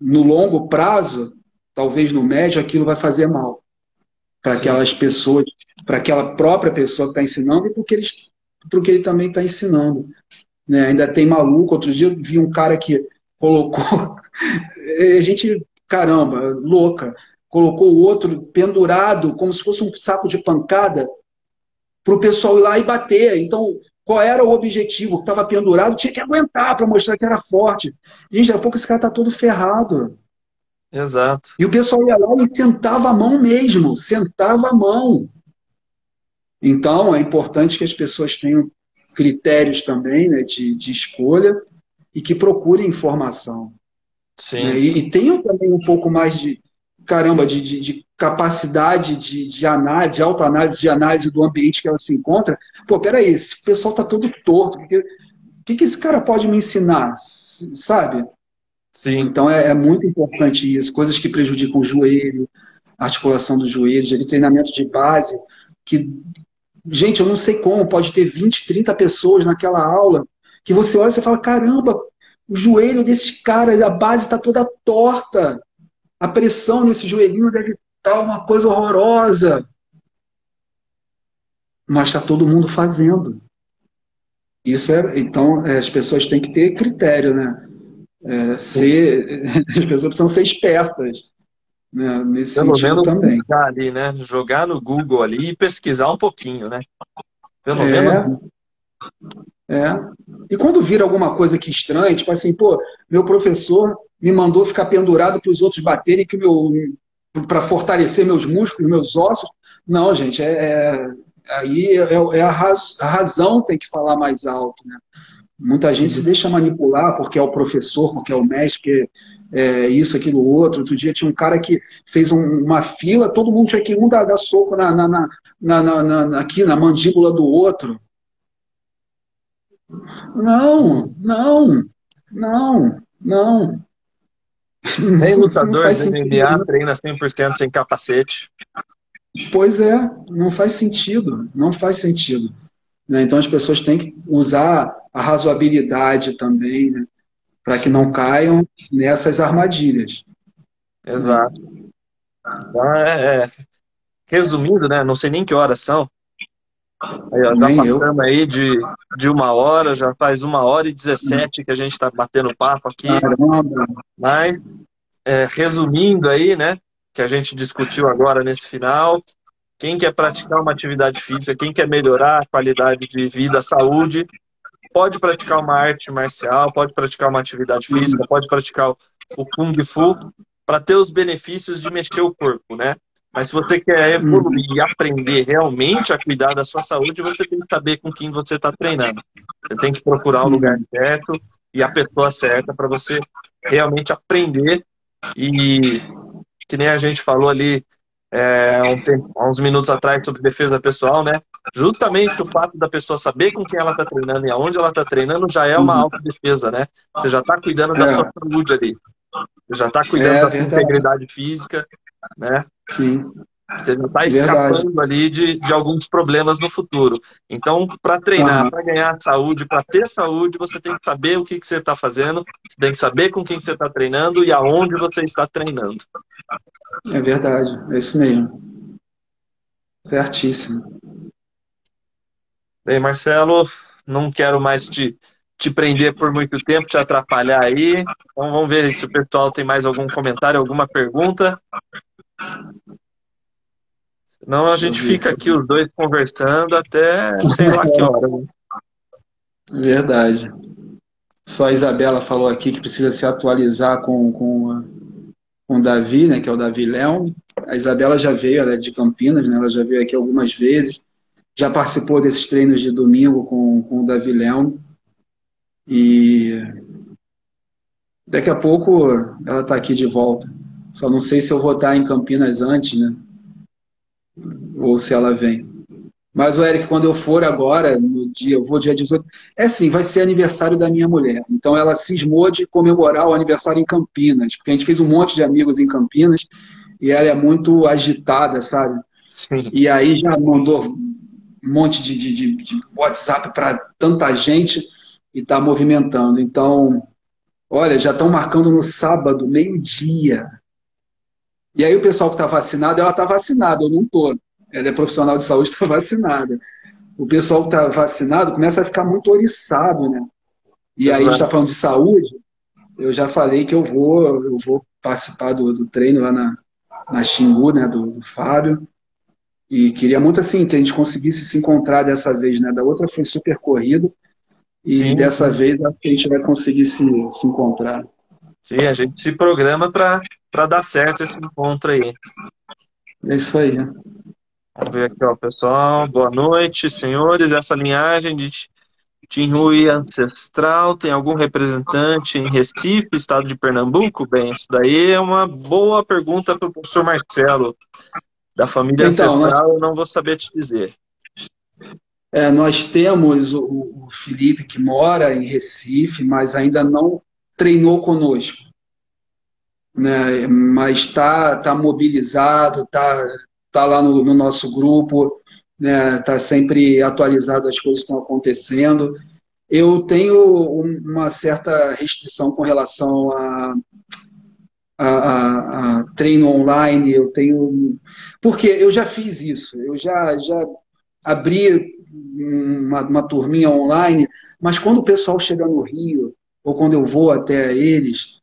B: no longo prazo, talvez no médio, aquilo vai fazer mal para aquelas pessoas, para aquela própria pessoa que está ensinando e porque ele, porque ele também está ensinando. Né? Ainda tem maluco. Outro dia eu vi um cara que colocou. a gente, caramba, louca. Colocou o outro pendurado, como se fosse um saco de pancada, para o pessoal ir lá e bater. Então, qual era o objetivo? Estava pendurado, tinha que aguentar para mostrar que era forte. Gente, daqui a pouco esse cara está todo ferrado.
A: Exato.
B: E o pessoal ia lá e sentava a mão mesmo, sentava a mão. Então, é importante que as pessoas tenham critérios também né, de, de escolha e que procurem informação. Sim. Né? E, e, tenham também um pouco mais de, caramba, de, de, de capacidade de, de análise, de autoanálise, de análise do ambiente que ela se encontra. Pô, peraí, esse pessoal está todo torto. O que, que, que esse cara pode me ensinar? Sabe? Sim. Então é, é, muito importante isso. Coisas que prejudicam o joelho, articulação dos joelhos, de treinamento de base, que, gente, eu não sei como, pode ter 20, 30 pessoas naquela aula, que você olha e você fala, caramba, o joelho desse cara, a base está toda torta. A pressão nesse joelhinho deve estar uma coisa horrorosa. Mas está todo mundo fazendo. Isso é, então, é, as pessoas têm que ter critério, né? É, ser, as pessoas precisam ser espertas. Né, nesse Pelo sentido menos também.
A: Ali, né? Jogar no Google ali e pesquisar um pouquinho, né?
B: Pelo é, menos. É. E quando vira alguma coisa que estranha, tipo assim, pô, meu professor me mandou ficar pendurado para os outros baterem que meu para fortalecer meus músculos, meus ossos. Não, gente, é, é aí é, é a, raz, a razão tem que falar mais alto, né? Muita Sim. gente se deixa manipular porque é o professor, porque é o mestre, é isso, aquilo, outro. Outro dia tinha um cara que fez um, uma fila, todo mundo tinha que um dar, dar soco na, na, na, na, aqui na mandíbula do outro. Não, não, não, não.
A: Nem lutador de MMA treina 100% sem capacete.
B: Pois é, não faz sentido, não faz sentido. Né? Então as pessoas têm que usar a razoabilidade também, né? para que não caiam nessas armadilhas.
A: Exato. Então, é, é, resumindo, né? Não sei nem que horas são. Aí, ó, já passamos aí de, de uma hora, já faz uma hora e dezessete que a gente está batendo papo aqui. Caramba. Mas, é, resumindo aí, né? Que a gente discutiu agora nesse final, quem quer praticar uma atividade física, quem quer melhorar a qualidade de vida, a saúde, pode praticar uma arte marcial, pode praticar uma atividade física, pode praticar o Kung Fu para ter os benefícios de mexer o corpo, né? Mas se você quer evoluir e aprender realmente a cuidar da sua saúde, você tem que saber com quem você está treinando. Você tem que procurar o lugar certo e a pessoa certa para você realmente aprender e que nem a gente falou ali é, um tempo, há uns minutos atrás sobre defesa pessoal, né? Justamente o fato da pessoa saber com quem ela está treinando e aonde ela está treinando já é uma uhum. autodefesa, né? Você já está cuidando da é. sua saúde ali. Você já está cuidando é, da sua integridade física, né?
B: Sim.
A: Você já está escapando ali de, de alguns problemas no futuro. Então, para treinar, para ganhar saúde, para ter saúde, você tem que saber o que, que você está fazendo, você tem que saber com quem você está treinando e aonde você está treinando.
B: É verdade, é isso mesmo. Certíssimo.
A: Bem, Marcelo, não quero mais te, te prender por muito tempo, te atrapalhar aí. Então vamos ver se o pessoal tem mais algum comentário, alguma pergunta. Senão a gente fica aqui os dois conversando até sei lá que hora.
B: Verdade. Só a Isabela falou aqui que precisa se atualizar com, com, com o Davi, né, que é o Davi Leão. A Isabela já veio, ela é de Campinas, né, ela já veio aqui algumas vezes. Já participou desses treinos de domingo com, com o Davi Leão. E daqui a pouco ela está aqui de volta. Só não sei se eu vou estar em Campinas antes, né? Ou se ela vem. Mas, o Eric, quando eu for agora, no dia, eu vou dia 18, é assim, vai ser aniversário da minha mulher. Então ela cismou de comemorar o aniversário em Campinas, porque a gente fez um monte de amigos em Campinas e ela é muito agitada, sabe? Sim. E aí já mandou um monte de, de, de WhatsApp para tanta gente e está movimentando. Então, olha, já estão marcando no sábado, meio-dia. E aí o pessoal que está vacinado, ela está vacinada, eu não estou. Ela é profissional de saúde, está vacinada. O pessoal que está vacinado começa a ficar muito oriçado, né? E aí a gente está falando de saúde, eu já falei que eu vou, eu vou participar do, do treino lá na, na Xingu, né, do, do Fábio. E queria muito assim que a gente conseguisse se encontrar dessa vez, né? Da outra foi super corrido. E Sim. dessa vez acho que a gente vai conseguir se, se encontrar.
A: Sim, a gente se programa para dar certo esse encontro aí.
B: É isso aí.
A: Vamos ver aqui, ó, pessoal. Boa noite, senhores. Essa linhagem de Tinhui ancestral tem algum representante em Recife, estado de Pernambuco? Bem, isso daí é uma boa pergunta para o professor Marcelo. Da família então, ancestral, eu não vou saber te dizer.
B: É, nós temos o, o, Felipe que mora em Recife, mas ainda não treinou conosco. Né? Mas está tá mobilizado, está tá lá no, no nosso grupo, está né? Tá sempre atualizado as coisas que estão acontecendo. Eu tenho uma certa restrição com relação a, a, a, a, treino online, eu tenho. Porque eu já fiz isso, eu já, já abri uma, uma turminha online, mas quando o pessoal chega no Rio, ou quando eu vou até eles,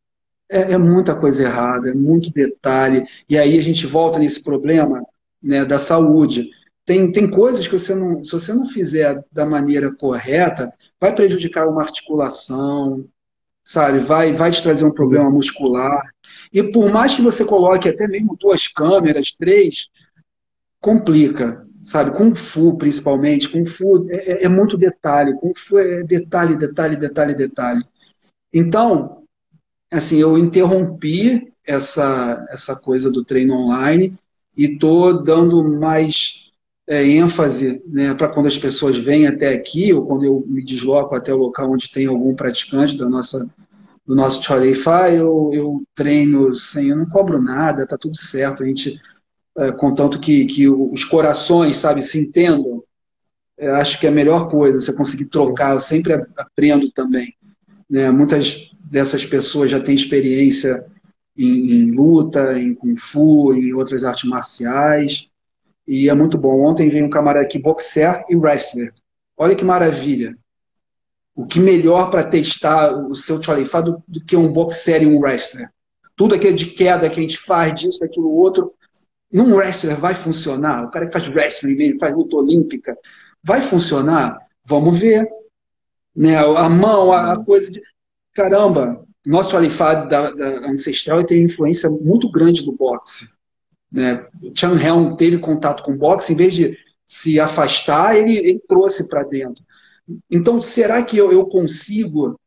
B: é, é, muita coisa errada, é muito detalhe. E aí a gente volta nesse problema né, da saúde. Tem, tem coisas que você não, se você não fizer da maneira correta, vai prejudicar uma articulação, sabe? Vai, vai te trazer um problema muscular. E por mais que você coloque até mesmo duas câmeras, três, complica sabe? Kung Fu, principalmente. Kung Fu é, é, é, muito detalhe. Kung Fu é detalhe, detalhe, detalhe, detalhe. Então, assim, eu interrompi essa, essa coisa do treino online e estou dando mais é, ênfase né, para quando as pessoas vêm até aqui ou quando eu me desloco até o local onde tem algum praticante da nossa do nosso Fire, eu, eu treino sem, eu não cobro nada, tá tudo certo. A gente é, contanto que, que os corações, sabe, se entendam, é, acho que é a melhor coisa, você conseguir trocar. Eu sempre aprendo também. Né? Muitas dessas pessoas já têm experiência em, em, luta, em Kung Fu, em outras artes marciais, e é muito bom. Ontem veio um camarada aqui, boxer e wrestler. Olha que maravilha. O que melhor para testar o seu Cholifá do, do que um boxer e um wrestler? Tudo aquilo de queda que a gente faz, disso, daquilo, outro, num wrestler vai funcionar? O cara que faz wrestling, faz luta olímpica, vai funcionar? Vamos ver. Né? A mão, a coisa de. Caramba, nosso alifado da, da ancestral tem influência muito grande do boxe. Né? Chan Helm teve contato com o boxe, em vez de se afastar, ele, ele trouxe para dentro. Então, será que eu, eu consigo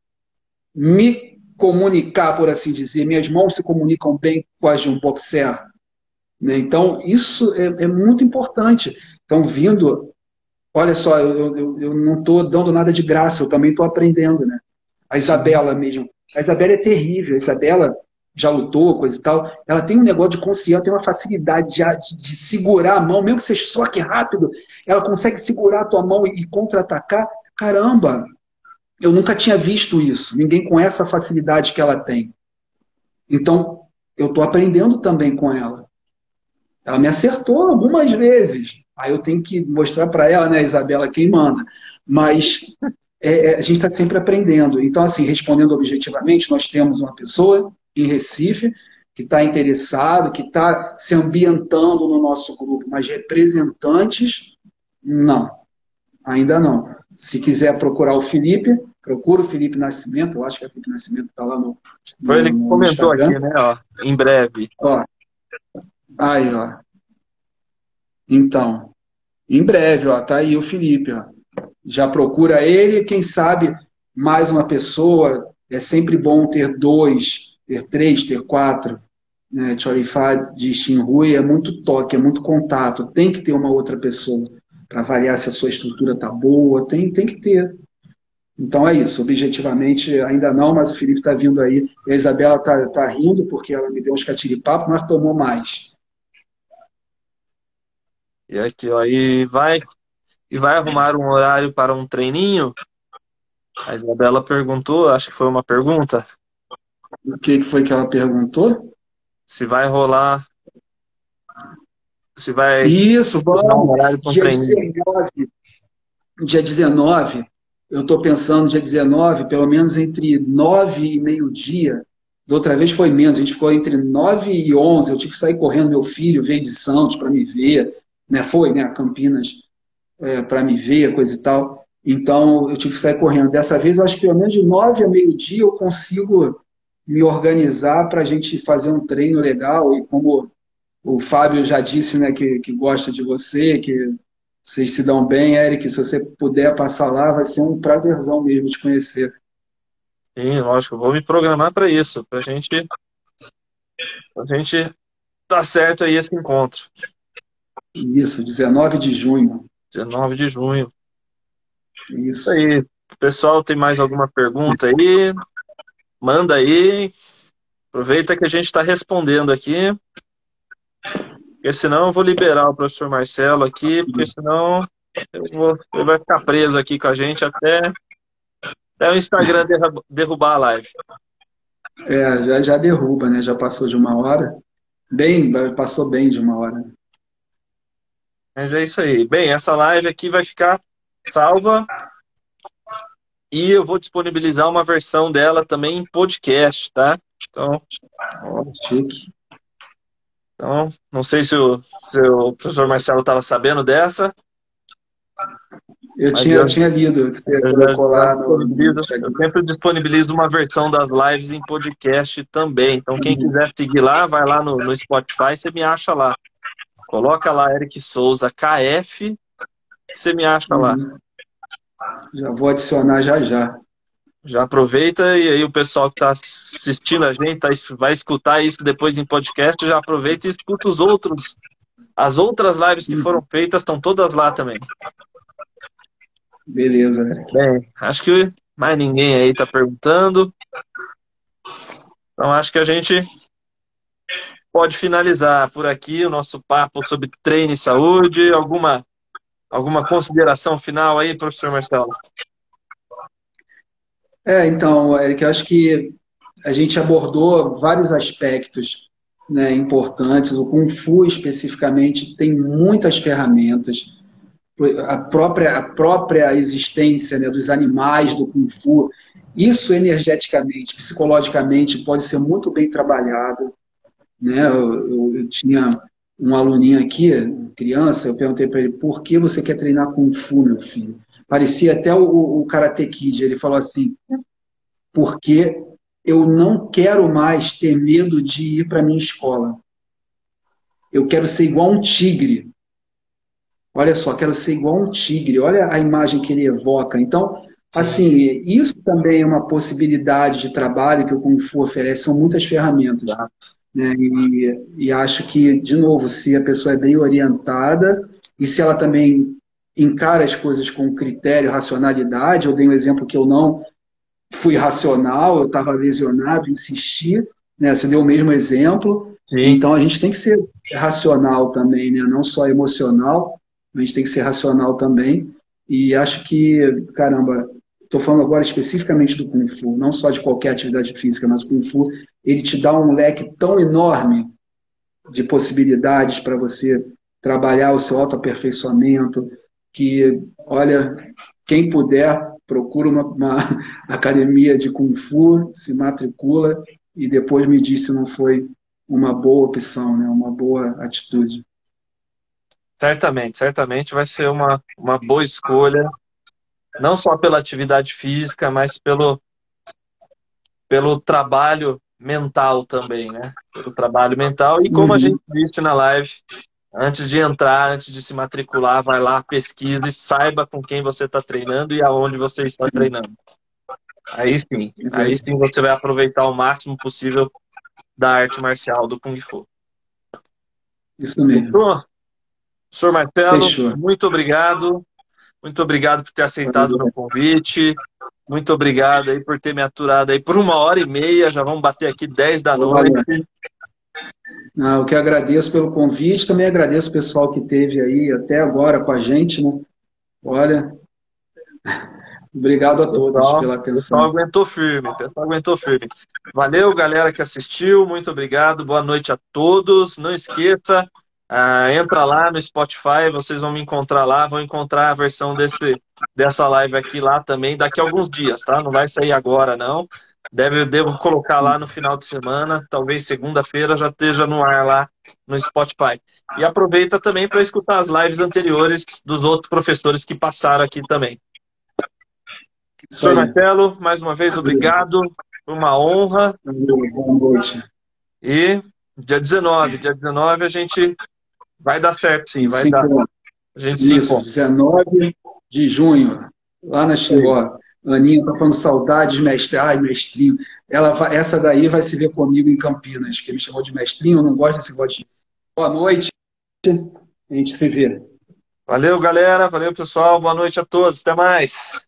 B: me comunicar, por assim dizer? Minhas mãos se comunicam bem com as de um boxer? Né? Então, isso é, é, muito importante. Então, vindo, olha só, eu, eu, eu não estou dando nada de graça, eu também estou aprendendo. Né? A Isabela mesmo. A Isabela é terrível. A Isabela, já lutou, coisa e tal, ela tem um negócio de consciência, tem uma facilidade de, de, segurar a mão, mesmo que você soque rápido, ela consegue segurar a tua mão e, e contra-atacar. Caramba, eu nunca tinha visto isso, ninguém com essa facilidade que ela tem. Então, eu estou aprendendo também com ela. Ela me acertou algumas vezes. Aí eu tenho que mostrar para ela, né, Isabela, quem manda. Mas é, é a gente está sempre aprendendo. Então, assim, respondendo objetivamente, nós temos uma pessoa em Recife que está interessado, que está se ambientando no nosso grupo, mas representantes, não. Ainda não. Se quiser procurar o Felipe, procura o Felipe Nascimento, eu acho que o Felipe Nascimento está lá no.
A: Foi ele que comentou Instagram. aqui, né? Ó, em breve.
B: Ó. Aí, ó. Então, em breve, ó, tá aí o Felipe, ó. Já procura ele, quem sabe mais uma pessoa. É sempre bom ter dois, ter três, ter quatro. Né? Chorifá de Xinhui é muito toque, é muito contato. Tem que ter uma outra pessoa para avaliar se a sua estrutura tá boa. Tem, tem que ter. Então é isso, objetivamente ainda não, mas o Felipe está vindo aí. A Isabela está tá rindo porque ela me deu uns catiripapos, mas tomou mais.
A: E aqui, ó, e vai, e vai arrumar um horário para um treininho? A Isabela perguntou, acho que foi uma pergunta.
B: O que foi que ela perguntou?
A: Se vai rolar. Se vai.
B: Isso, vamos. Um horário para um dia treininho. 19, dia 19, eu estou pensando dia 19, pelo menos entre 9 e meio-dia. Da outra vez foi menos, a gente ficou entre 9 e 11. Eu tive que sair correndo, meu filho veio de Santos para me ver né? Foi, né? Campinas é, para me ver, coisa e tal. Então eu tive que sair correndo. Dessa vez, acho que pelo menos de nove a meio-dia eu consigo me organizar para a gente fazer um treino legal. E como o Fábio já disse, né, que, que gosta de você, que vocês se dão bem, Eric, se você puder passar lá, vai ser um prazerzão mesmo te conhecer.
A: Sim, lógico, vou me programar para isso, para gente, a gente dar certo aí esse encontro.
B: Isso, 19 de junho.
A: 19 de junho. Isso. aí. Pessoal, tem mais alguma pergunta aí? Manda aí. Aproveita que a gente está respondendo aqui. Porque senão eu vou liberar o professor Marcelo aqui, porque senão vou, ele vai ficar preso aqui com a gente até, até o Instagram derrubar a live.
B: É, já, já derruba, né? Já passou de uma hora. Bem, passou bem de uma hora.
A: Mas é isso aí. Bem, essa live aqui vai ficar salva e eu vou disponibilizar uma versão dela também em podcast, tá? Então, ó, chique. Então, não sei se o, se o professor Marcelo estava sabendo dessa.
B: Eu tinha, eu, tinha lido que você lá no...
A: Eu sempre disponibilizo uma versão das lives em podcast também. Então, quem uhum. quiser seguir lá, vai lá no, no Spotify, você me acha lá. Coloca lá Eric Souza KF, você me acha lá.
B: Já vou adicionar já já.
A: Já aproveita e aí o pessoal que está assistindo a gente tá, vai escutar isso depois em podcast, já aproveita e escuta os outros. As outras lives que foram feitas estão todas lá também.
B: Beleza, Eric.
A: Bem, acho que mais ninguém aí está perguntando. Então acho que a gente pode finalizar por aqui o nosso papo sobre treino e saúde. Alguma, alguma consideração final aí, professor Marcelo?
B: É, então, Eric, eu acho que a gente abordou vários aspectos né, importantes. O Kung Fu, especificamente, tem muitas ferramentas. A própria, a própria existência né, dos animais do Kung Fu, isso energeticamente, psicologicamente, pode ser muito bem trabalhado. Né? Eu, eu, tinha um aluninho aqui, criança, eu perguntei para ele, por que você quer treinar Kung Fu, meu filho? Parecia até o, o Karate Kid, ele falou assim, porque eu não quero mais ter medo de ir para minha escola. Eu quero ser igual um tigre. Olha só, quero ser igual um tigre. Olha a imagem que ele evoca. Então, assim, isso também é uma possibilidade de trabalho que o Kung Fu oferece. São muitas ferramentas. Né? E, e acho que, de novo, se a pessoa é bem orientada e se ela também encara as coisas com critério, racionalidade, eu dei um exemplo que eu não fui racional, eu estava lesionado, insisti, né? Você deu o mesmo exemplo. Sim. Então a gente tem que ser racional também, né? Não só emocional, a gente tem que ser racional também. E acho que, caramba, estou falando agora especificamente do Kung Fu, não só de qualquer atividade física, mas o Kung Fu, ele te dá um leque tão enorme de possibilidades para você trabalhar o seu autoaperfeiçoamento, que, olha, quem puder, procura uma, uma academia de Kung Fu, se matricula e depois me diz se não foi uma boa opção, né? uma boa atitude.
A: Certamente, certamente vai ser uma, uma boa escolha, não só pela atividade física, mas pelo, pelo trabalho mental também, né? Pelo trabalho mental. E como uhum. a gente disse na live, antes de entrar, antes de se matricular, vai lá, pesquisa e saiba com quem você está treinando e aonde você está treinando. Aí sim, aí sim você vai aproveitar o máximo possível da arte marcial do Kung Fu.
B: Isso mesmo. Então,
A: senhor Marcelo, Fechou. muito obrigado. Muito obrigado por ter aceitado o meu convite. Muito obrigado aí por ter me aturado aí por uma hora e meia. Já vamos bater aqui 10 da noite.
B: Não, eu que agradeço pelo convite, também agradeço o pessoal que teve aí até agora com a gente, né? Olha, obrigado a todos pessoal, pela atenção.
A: Pessoal aguentou firme, o pessoal aguentou firme. Valeu, galera que assistiu, muito obrigado, boa noite a todos. Não esqueça, uh, entra lá no Spotify, vocês vão me encontrar lá, vão encontrar a versão desse, dessa live aqui lá também daqui a alguns dias, tá? Não vai sair agora, não. Deve, devo colocar lá no final de semana, talvez segunda-feira já esteja no ar lá no Spotify. E aproveita também para escutar as lives anteriores dos outros professores que passaram aqui também. Senhor Marcelo, mais uma vez, obrigado. Uma honra.
B: Boa noite.
A: E dia 19, dia 19 a gente vai dar certo, sim. Vai dar.
B: A gente Isso, se 19 de junho, lá na Xingó. Aninha tá falando saudades, mestre. Ai, mestrinho. Ela, essa daí vai se ver comigo em Campinas, que me chamou de mestrinho, eu não gosto desse gostinho. Boa noite. A gente se vê.
A: Valeu, galera. Valeu, pessoal. Boa noite a todos. Até mais.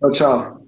B: Tchau, tchau.